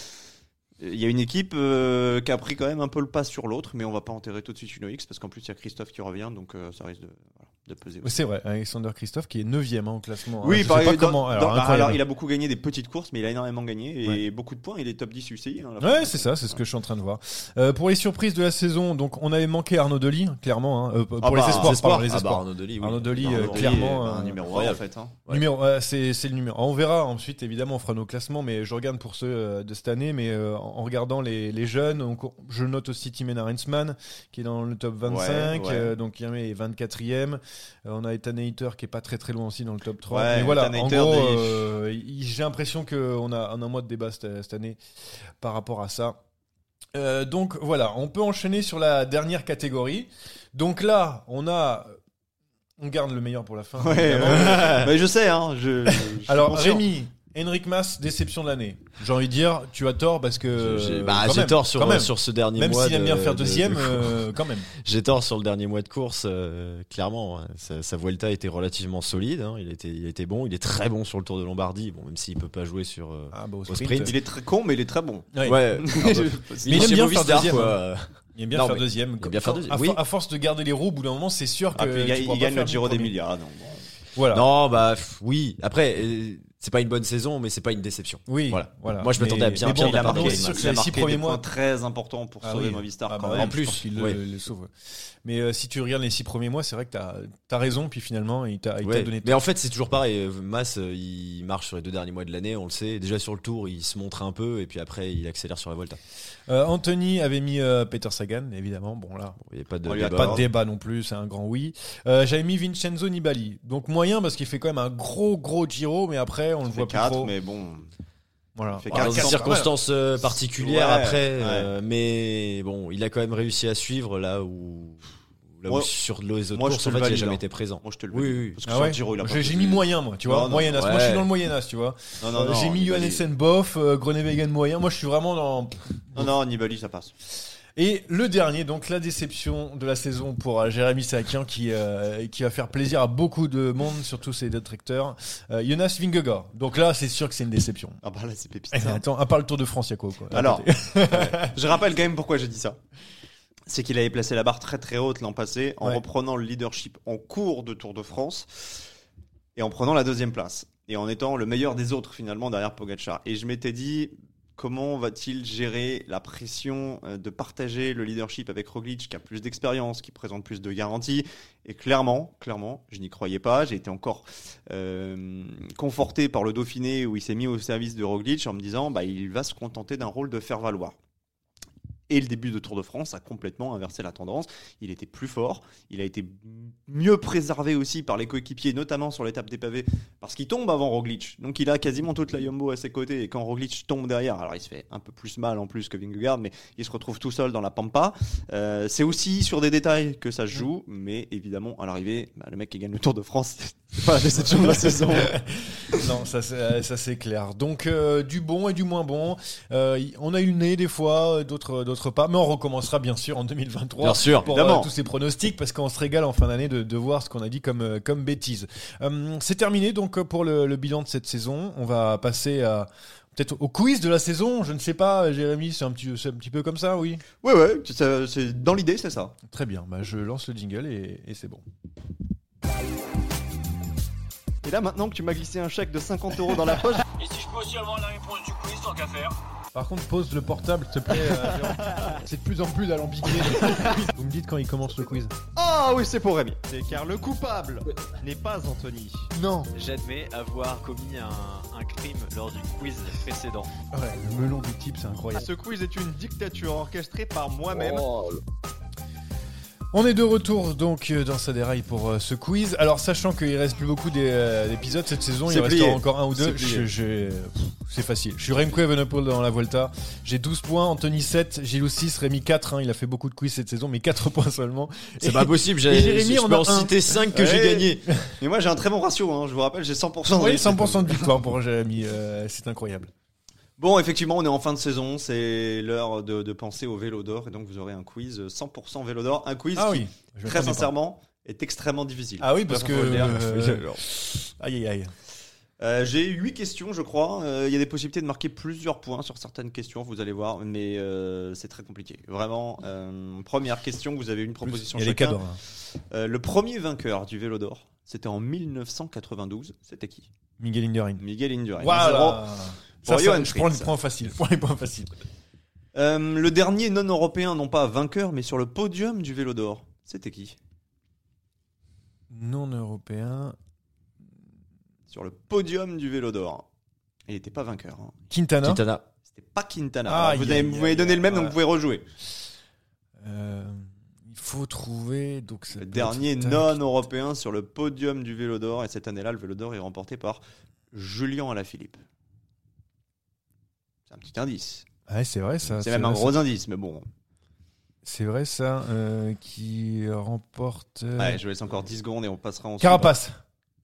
il y a une équipe euh, qui a pris quand même un peu le pas sur l'autre, mais on va pas enterrer tout de suite Uno X, parce qu'en plus, il y a Christophe qui revient, donc euh, ça risque de, voilà, de peser. Oui, C'est vrai, Alexander Christophe qui est 9ème en classement. Oui, hein. par- dans- comment. dans- Alors, bah, il a beaucoup gagné des petites courses, mais il a énormément gagné et Ouais. beaucoup de points. Il est top 10 UCI. hein, Ouais, c'est ça, c'est ce que je suis en train de voir. Euh, pour les surprises de la saison, donc on avait manqué Arnaud Delis, clairement. hein, euh, pour Ah les bah, espoirs, Espoir. pardon, les Ah bah, espoirs. Arnaud Delis, oui. Arnaud Delis, euh, clairement. un euh, numéro 1 en fait. hein. Ouais. Numéro, c'est c'est le numéro. On verra ensuite, évidemment, on fera nos classements, mais je regarde pour ceux de cette année. Mais euh, en regardant les, les jeunes, donc, je note aussi Timena Rensman qui est dans le top 25, Ouais, ouais. euh, donc il est 24e. Euh, on a Ethan Hayter qui est pas très très loin aussi dans le top 3. Ouais, mais voilà, en gros, des- euh, j'ai l'impression qu'on a, on a un mois de débat cette, cette année par rapport à ça. Euh, donc voilà, on peut enchaîner sur la dernière catégorie. Donc là, on a. On garde le meilleur pour la fin. Ouais, ouais. Mais je sais, hein. Je, je suis Alors. Rémi, Henrik Mas, déception de l'année. J'ai envie de dire, tu as tort parce que. J'ai euh, bah, même, tort sur, même. sur ce dernier Même mois. s'il aime de- bien faire de- deuxième, de- euh, quand même. J'ai tort sur le dernier mois de course. euh, clairement, hein. sa, sa Vuelta était relativement solide. hein. Il, était, il était bon. Il est très bon sur le Tour de Lombardie. Bon, même s'il peut pas jouer sur euh, Ah, bah, au au sprint. Il est très con, mais il est très bon. Ouais. Ouais. un peu. Mais il aime bien faire deuxième, quoi. Il aime bien Non, faire mais deuxième. il aime bien faire deuxième, À, oui. à force de garder les roues, au bout d'un moment, c'est sûr que. Ah, puis il, gagne- il le Giro d'Emilia. Voilà. Non, bah oui. Après, c'est pas une bonne saison, mais c'est pas une déception. Oui, Voilà. voilà. Moi, je m'attendais à bien mais pire bon, la il a marqué, les Il a six premiers des mois. très importants pour Ah sauver oui. Movistar Ah quand bah, même. en plus, il le, ouais. le sauve. Mais euh, si tu regardes les six premiers mois, c'est vrai que t'as as raison, puis finalement, il t'a Ouais. donné. Mais en fait, c'est toujours pareil. Euh, Mas, euh, il marche sur les deux derniers mois de l'année, on le sait. Déjà sur le tour, il se montre un peu, et puis après, il accélère sur la Volta. Euh, Anthony avait mis euh, Peter Sagan, évidemment. Bon là, Il n'y a pas de débat. pas de débat non plus, c'est un grand oui. Euh, J'avais mis Vincenzo Nibali, donc moyen parce qu'il fait quand même un gros gros Giro, mais après on le voit plus 4, trop. mais bon. Voilà. il fait Dans quatre, des quatre, circonstances euh, particulières Ouais, après, ouais. euh, mais bon, il a quand même réussi à suivre là où, là où Moi- sur les autres moi, je courses, en fait, il a valide, jamais hein. été présent. Moi, je te le Oui, valide. oui. Parce que Ah sur ouais le Giro, il a J'ai mis moyen moi, tu vois, Non, non, moyen as. Moi je ouais. suis dans le moyen as, tu vois. Non, non, non. J'ai mis Johan Nibali. Essen bof, euh, Groenewegen moyen. Moi je suis vraiment dans. Non, non, Nibali, ça passe. Et le dernier, donc la déception de la saison pour euh, Jérémy Sakian qui, euh, qui va faire plaisir à beaucoup de monde, surtout ses détracteurs. Euh, Jonas Vingegaard. Donc là, c'est sûr que c'est une déception. Ah bah là, c'est pépite. Eh, attends, à part le Tour de France, il y a quoi, Alors, je rappelle quand même pourquoi j'ai dit ça. C'est qu'il avait placé la barre très très haute l'an passé en Ouais. reprenant le leadership en cours de Tour de France et en prenant la deuxième place et en étant le meilleur des autres finalement derrière Pogacar. Et je m'étais dit comment va-t-il gérer la pression euh, de partager le leadership avec Roglic qui a plus d'expérience, qui présente plus de garanties? Et clairement, clairement, je n'y croyais pas. J'ai été encore euh, conforté par le Dauphiné où il s'est mis au service de Roglic en me disant bah il va se contenter d'un rôle de faire valoir. Et le début de Tour de France a complètement inversé la tendance. Il était plus fort, il a été mieux préservé aussi par les coéquipiers, notamment sur l'étape des pavés, parce qu'il tombe avant Roglic. Donc il a quasiment toute la Yumbo à ses côtés. Et quand Roglic tombe derrière, alors il se fait un peu plus mal en plus que Vingegaard, mais il se retrouve tout seul dans la pampa. Euh, c'est aussi sur des détails que ça se joue, mais évidemment à l'arrivée, bah, le mec qui gagne le Tour de France, c'est pas la déception de la saison. non, ça c'est ça, c'est clair. Donc euh, du bon et du moins bon. Euh, on a eu le nez des fois, euh, d'autres d'autres pas, mais on recommencera bien sûr en 2023 Bien sûr, pour euh, tous ces pronostics parce qu'on se régale en fin d'année de, de voir ce qu'on a dit comme euh, comme bêtises. Euh, c'est terminé donc euh, pour le, le bilan de cette saison. On va passer à peut-être au quiz de la saison. Je ne sais pas, Jérémy, c'est un petit c'est un petit peu comme ça, oui? Ouais, c'est- c'est dans l'idée, c'est ça. Très bien. Bah, je lance le jingle et, et c'est bon. Et là, maintenant que tu m'as glissé un chèque de 50 euros dans la poche, Et si je peux aussi avoir la réponse du quiz, tant qu'à faire Par contre, pose le portable, s'il te plaît. euh. C'est de plus en plus alambiqué. Vous me dites quand il commence le quiz. Ah oui, c'est pour Rémi. C'est car le coupable n'est pas Anthony. Non. J'admets avoir commis un, un crime lors du quiz précédent. Ouais, le melon du type, c'est incroyable. Ce quiz est une dictature orchestrée par moi-même. On est de retour donc euh, dans sa déraille pour euh, ce quiz. Alors sachant qu'il reste plus beaucoup euh, d'épisodes cette saison, il plié. encore un ou deux. C'est facile. Je suis Remco Evenepoel dans la Volta. J'ai 12 points, Anthony 7, Gilles 6, Rémi 4. hein. il a fait beaucoup de quiz cette saison, mais 4 points seulement. C'est pas possible, j'ai- Jérémy je en peux en citer 5 que j'ai Ouais. gagné. Mais moi j'ai un très bon ratio, hein. je vous rappelle, j'ai 100% de Oui, réussite. 100% de victoire pour Jérémy. euh, c'est incroyable. Bon, effectivement, on est en fin de saison, c'est l'heure de, de penser au vélo d'or, et donc vous aurez un quiz 100% vélo d'or, un quiz Ah qui, oui, très pas. sincèrement, est extrêmement difficile. Ah oui, parce que. Euh, Aïe aïe aïe. Euh, J'ai 8 questions, je crois. Euh, Il y a des possibilités de marquer plusieurs points sur certaines questions, vous allez voir, mais euh, c'est très compliqué. Vraiment, euh, première question, vous avez une proposition il y a les chacun. cadeaux. hein. Le premier vainqueur du vélo d'or, c'était en 1992. C'était qui? Miguel Indurain. Miguel Indurain. Voilà. Ça, pour ça, Johan je prends les points faciles. Prends les points faciles. Euh, le dernier non-européen, non pas vainqueur, mais sur le podium du vélo d'or, c'était qui? Non européen. Sur le podium du vélo d'or. Il n'était pas vainqueur. hein. Quintana. Quintana. C'était pas Quintana. Ah, Alors, vous avez- m'avez donné le même, ouais. donc vous pouvez rejouer. Euh, il faut trouver. Donc ça Le peut dernier non-européen sur le podium du vélo d'or. Et cette année-là, le vélo d'or est remporté par Julien Alaphilippe. C'est un petit indice. Ouais, c'est vrai ça. C'est même un gros ça. indice, mais bon. C'est vrai ça. euh, qui remporte. euh, Ouais, je vous laisse encore 10 secondes et on passera ensuite. Carapace.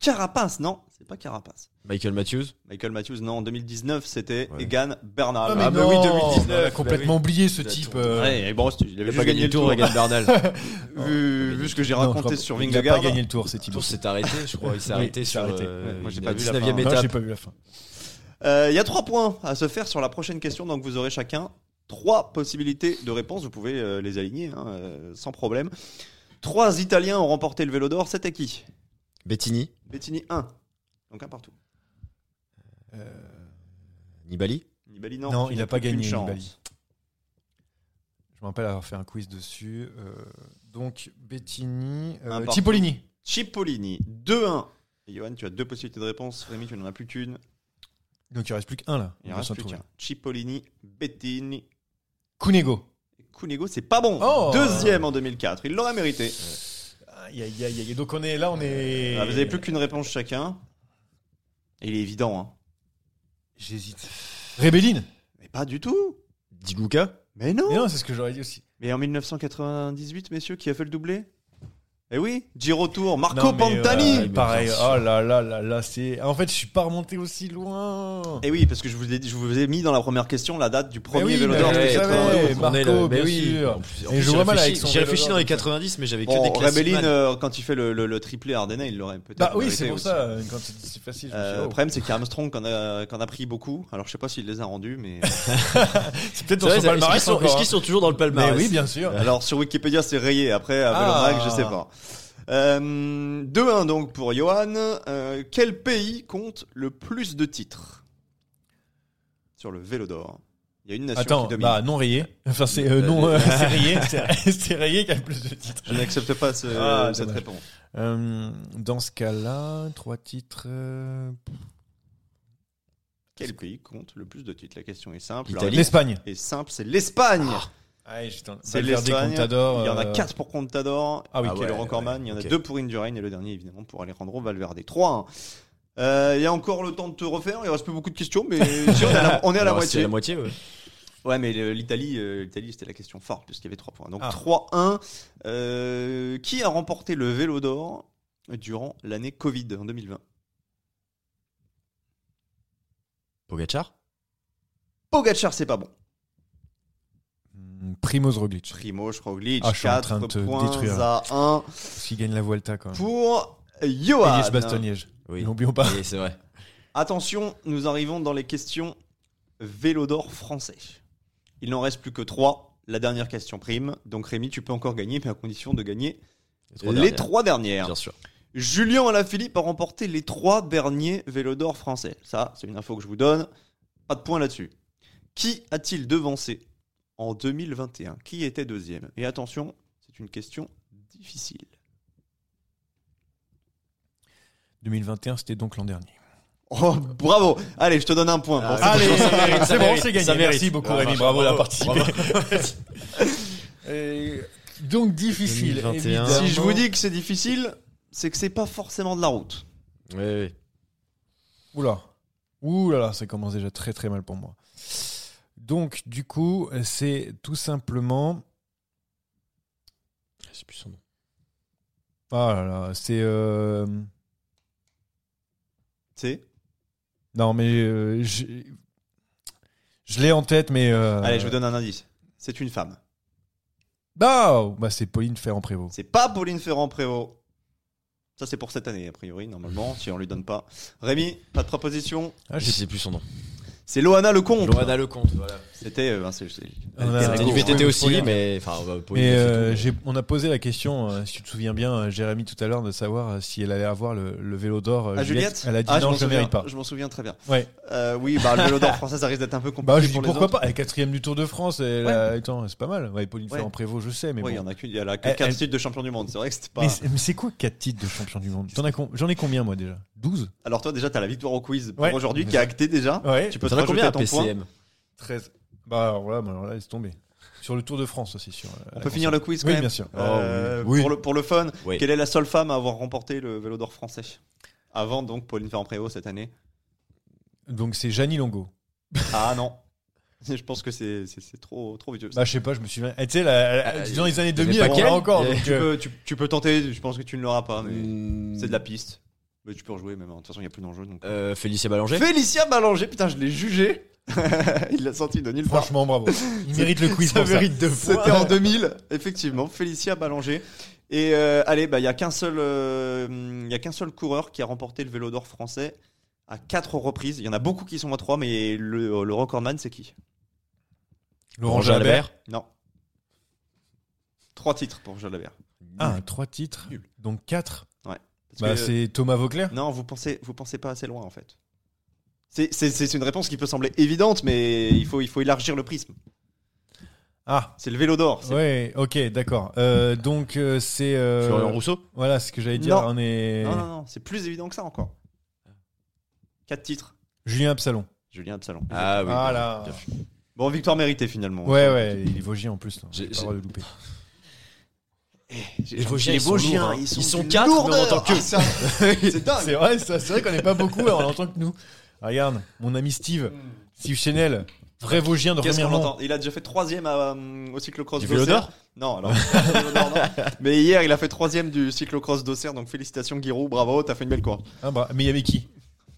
Carapace, non, c'est pas Carapace. Michael Matthews. Michael Matthews, non, en 2019, c'était Ouais. Egan Bernal. Ah, mais Ah, bah non, oui, 2019, On a complètement bah oublié ce type. tout- euh, Ouais, et bon, il avait pas gagné le tour. Egan Bernal. vu, vu ce que j'ai non, je raconté crois sur pas- Il a Vingegaard. pas gagné le tour, c'est Le Thibaut. tour s'est arrêté, je crois. Il s'est Oui, arrêté il s'est sur arrêté. euh, Ouais, moi, j'ai la pas vu la 19e fin. Non, j'ai étape. pas vu la fin. Euh, Il y a trois points à se faire sur la prochaine question, donc vous aurez chacun trois possibilités de réponse. Vous pouvez euh, les aligner hein, euh, sans problème. Trois Italiens ont remporté le vélo d'or, c'était qui? Bettini. Bettini 1. Donc un partout. Nibali. Nibali non. Non, il n'as a pas gagné, chance. Nibali. Je me rappelle avoir fait un quiz dessus. euh, donc Bettini. euh, Un partout. Cipollini. Cipollini 2-1. Et Johan, tu as deux possibilités de réponse. Rémi, tu n'en as plus qu'une. Donc il reste plus qu'un là. Il reste plus qu'un. Cipollini, Bettini. Cunego. Cunego, c'est pas bon. Oh. Deuxième en 2004. Il l'aurait mérité. Aïe, aïe, aïe, aïe. Donc on est là, on est. Ah, vous avez plus qu'une réponse chacun. Et il est évident. Hein. J'hésite. Rébelline. Mais pas du tout. Di Luca. Mais non. Mais non, c'est ce que j'aurais dit aussi. Mais en 1998, messieurs, qui a fait le doublé? Eh oui, Giro Tour, Marco Non, mais, Pantani. euh, pareil. Oh là là là là, c'est. En fait, je suis pas remonté aussi loin. Et oui, parce que je vous, ai, je vous ai mis dans la première question la date du Mais premier oui, vélo mais d'or, je c'était le 92. savais, On est Marco, bien oui. sûr. En plus- en Et plus, je j'ai vois mal réfléchi- avec son J'ai vélo réfléchi d'or, dans les comme ça. 90, mais j'avais que Bon, des classiques. Rebellin, man. euh, quand il fait le, le- le triplé Ardennais, il l'aurait peut-être Bah oui, mérité c'est pour aussi. ça. euh, Quand c'est c'est facile. je me suis dit, Euh, oh. le problème, c'est qu'Armstrong en a, qu'en a pris beaucoup. Alors, je sais pas s'il les a rendus, mais. c'est peut-être C'est dans vrai, son palmarès qu'ils sont- encore, Est-ce hein. qu'ils sont toujours dans le palmarès Mais oui, bien sûr. Alors, sur Wikipédia, c'est rayé. Après, à Ah. Je sais pas. Euh, 2-1 donc pour Johan. Euh, quel pays compte le plus de titres sur le vélo d'or? Il y a une nation Attends, qui domine. bah non rayé. Enfin, c'est euh, non, euh, c'est rayé. C'est c'est rayé qui a le plus de titres. Je n'accepte pas ce- Ah, cette dommage. réponse. Euh, dans ce cas-là, trois titres. euh, Quel pays compte le plus de titres? La question est simple. L'Italie. L'Espagne. est simple, c'est l'Espagne. Ah, putain. C'est Valverde, l'Espagne. Contador, Il y en a euh, 4 pour Contador, Ah oui, qui est le ouais, recordman. Il y en a ok. 2 pour Indurain et le dernier, évidemment, pour Alejandro Valverde. 3 euh, Il y a encore le temps de te refaire. Il reste plus beaucoup de questions, mais si, on est à la, on est à la Alors, moitié. c'est la moitié, ouais. Ouais, mais l'Italie, euh, l'Italie, c'était la question forte puisqu'il y avait 3 points. Donc Ah. 3-1. Euh, qui a remporté le Vélo d'or durant l'année Covid en 2020 Pogacar? Pogacar, c'est pas bon. Primoz Roglic. Primoz Roglic, Ah, je suis en 4 train de te points détruire. à 1 Parce qu'il gagne la Vuelta quand même. pour Johan. Liège, Bastogne, Liège. Oui. N'oublions pas. Oui, c'est vrai. Attention, nous arrivons dans les questions Vélo d'or français. Il n'en reste plus que 3. La dernière question prime. Donc Rémi, tu peux encore gagner, mais à condition de gagner Les trois les dernières. trois dernières. Bien sûr. Julien Alaphilippe a remporté les trois derniers Vélo d'or français. Ça, c'est une info que je vous donne. Pas de point là-dessus. Qui a-t-il devancé en 2021 Qui était deuxième? Et attention, c'est une question difficile. 2021, c'était donc l'an dernier. Oh, bravo Allez, je te donne un point. Ah, Bon, Allez, c'est- bon, c'est gagné. ça mérite. Merci beaucoup, Ah, Rémi. bravo, Bravo d'avoir participé. Et donc difficile. 2021. évidemment. Si je vous dis que c'est difficile, c'est que c'est pas forcément de la route. Oui, oui. Oula. Ouh là là, ça commence déjà très très mal pour moi. Donc, du coup, c'est tout simplement. Je sais plus son nom. Ah là là, c'est. euh, C'est Non, mais. euh, je je l'ai en tête, mais. euh, Allez, je vous donne un indice. C'est une femme. Ah bah, c'est Pauline Ferrand-Prévot. C'est pas Pauline Ferrand-Prévot. Ça, c'est pour cette année, a priori, normalement, si on lui donne pas. Rémi, pas de proposition? Ah, Je j'ai sais plus son nom. C'est Loana Lecomte. Loana Lecomte, voilà. C'était. euh, ben, c'est- c'est- On a- C'était du oui, VTT oui, aussi, Pauline. mais enfin, Mais fait euh, j'ai- on a posé la question, euh, si tu te souviens bien, euh, Jérémy tout à l'heure, de savoir euh, si elle allait avoir le, le vélo d'or. euh, Ah, Juliette Elle a dit Ah, non, m'en je ne souviens, mérite pas. Je m'en souviens très bien. Ouais. Euh, oui, bah, le vélo d'or français, ça risque d'être un peu compliqué. Bah, je dis pour les pourquoi autres. pas. Elle est quatrième du Tour de France. Elle Ouais. a- Attends, c'est pas mal. Ouais, Pauline Ouais. Ferrand-Prévot, je sais, mais Ouais, il y bon. en a qu'une, il y a que Elle- 4 elle- titres de champion du monde. C'est vrai que c'était pas. Mais, c'est- mais c'est quoi 4 titres de champion du monde? T'en as com- J'en ai combien moi déjà? 12 Alors, toi, déjà, t'as la victoire au quiz pour Ouais. aujourd'hui qui est actée déjà. Ouais. Tu peux te T'en as rajouter combien à ton point. PCM 13. Bah alors là, bah, alors là, laisse tomber. Sur le Tour de France aussi. Sur, euh, On la peut finir le quiz quand Oui, même bien sûr. Euh, Oh, oui. Pour, le, pour le fun, Oui. quelle est la seule femme à avoir remporté le vélo d'or français Avant donc Pauline Ferrand-Prévot cette année Donc c'est Janie Longo. Ah non. Je pense que c'est c'est- c'est trop, trop vieux. Bah je sais pas, je me souviens. Eh, tu sais, la- la- Euh, dans les années il y avait 2000, pas elle qu'elle l'a encore. Il y a- donc, tu, euh, peux, tu, tu peux tenter, je pense que tu ne l'auras pas, mais Hmm. c'est de la piste. Mais tu peux rejouer même, hein. de toute façon il n'y a plus d'enjeu. Donc... Euh, Félicia Ballanger Félicia Ballanger, putain, je l'ai jugé. il l'a sorti de nulle part. Franchement, bravo. Il mérite le quiz ça pour ça. mérite deux points. C'était en 2000, effectivement, Félicia Ballanger. Et euh, allez, bah il y a qu'un seul, euh, y a qu'un seul coureur qui a remporté le Vélo d'Or français à quatre reprises. Il y en a beaucoup qui sont à trois, mais le, le recordman c'est qui? Laurent Jalabert. Non. Trois titres pour Jalabert. Ah, trois titres. Donc 4. Bah que- c'est Thomas Vauclair. Non, vous pensez, vous pensez pas assez loin en fait. C'est- C'est c'est une réponse qui peut sembler évidente, mais il faut, il faut élargir le prisme. Ah. C'est le Vélo d'Or. c'est- Ouais, ok, d'accord. Euh, donc euh, c'est euh, Florian Rousseau Voilà, c'est ce que j'allais dire. Non. On est Non, non, non, c'est plus évident que ça encore. Quatre titres. Julien Absalon. Julien Absalon. Ah oui. Voilà. fait. Bon, victoire méritée finalement. Ouais, ouais, il est Vosgien en plus. là. J'ai- J'ai pas le droit de louper. Les Vosgiens, ils sont Vosgiens, lourds, hein. ils sont Ils sont d'une quatre, mais en lourdeur. tant que- Ah, ça, C'est dingue. C'est vrai, ça, c'est vrai qu'on n'est pas beaucoup en entend que nous. Regarde, mon ami Steve, Steve Chanel, vrai Vosgien de Qu'est-ce qu'on entend Il a déjà fait troisième à, euh, au cyclocross d'Auxerre. Non, alors. d'or, non. Mais hier, il a fait troisième du cyclocross d'Auxerre, donc félicitations Giroud, bravo, t'as fait une belle course. Ah bah, mais il y avait qui?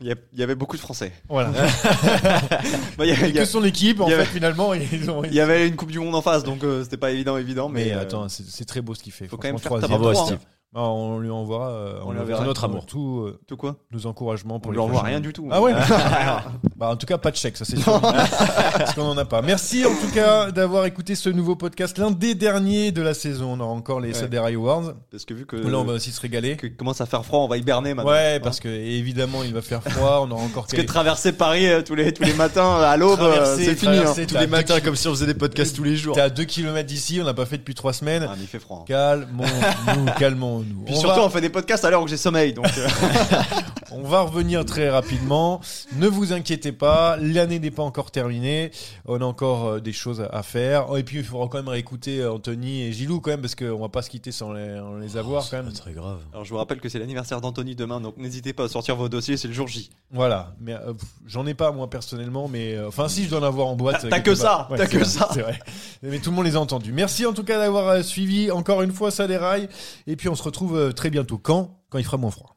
Il y, a- il y avait beaucoup de Français. Voilà. Bah, il, y a- il y a- que son équipe, en il y fait, avait- finalement, ils ont. il y avait une Coupe du Monde en face, donc euh, c'était pas évident, évident. Mais, Mais euh, attends, c'est très beau ce qu'il fait. faut quand même faire Bravo à Steve. Ah, on lui envoie, euh, On lui enverra notre amour. Tout, euh, Tout quoi nos encouragements pour On les lui envoie rien du tout. Ah ouais Bah en tout cas pas de chèque, ça c'est sûr. Parce qu'on en a pas. Merci en tout cas d'avoir écouté ce nouveau podcast, l'un des derniers de la saison. On aura encore les Ouais. Sadera Awards. Parce que vu que, Là on va aussi se régaler. que commence à faire froid, on va hiberner maintenant. Ouais, Hein parce que évidemment il va faire froid. On aura encore Parce que traverser Paris euh, tous les, tous les matins à l'aube, euh, c'est fini. hein. Tous les matins, comme si on faisait des podcasts tous les jours. T'es à 2 km d'ici, on n'a pas fait depuis 3 semaines. Ah, mais il fait froid. hein. Puis On surtout, va- on fait des podcasts à l'heure où j'ai sommeil. Donc, euh, On va revenir très rapidement. Ne vous inquiétez pas, l'année n'est pas encore terminée. On a encore euh, des choses à faire. Oh, et puis il faudra quand même réécouter euh, Anthony et Gilou quand même parce qu'on va pas se quitter sans les, sans les avoir quand même. très grave. Alors, je vous rappelle que c'est l'anniversaire d'Anthony demain, donc n'hésitez pas à sortir vos dossiers, c'est le jour J. Voilà. Mais euh, j'en ai pas moi personnellement, mais euh, enfin si je dois en avoir en boîte. T'as- que ça, t'as que vrai, ça. C'est vrai. Mais tout le monde les a entendus. Merci en tout cas d'avoir suivi encore une fois ça déraille. Et puis on se retrouve euh, très bientôt. Quand? Quand il fera moins froid.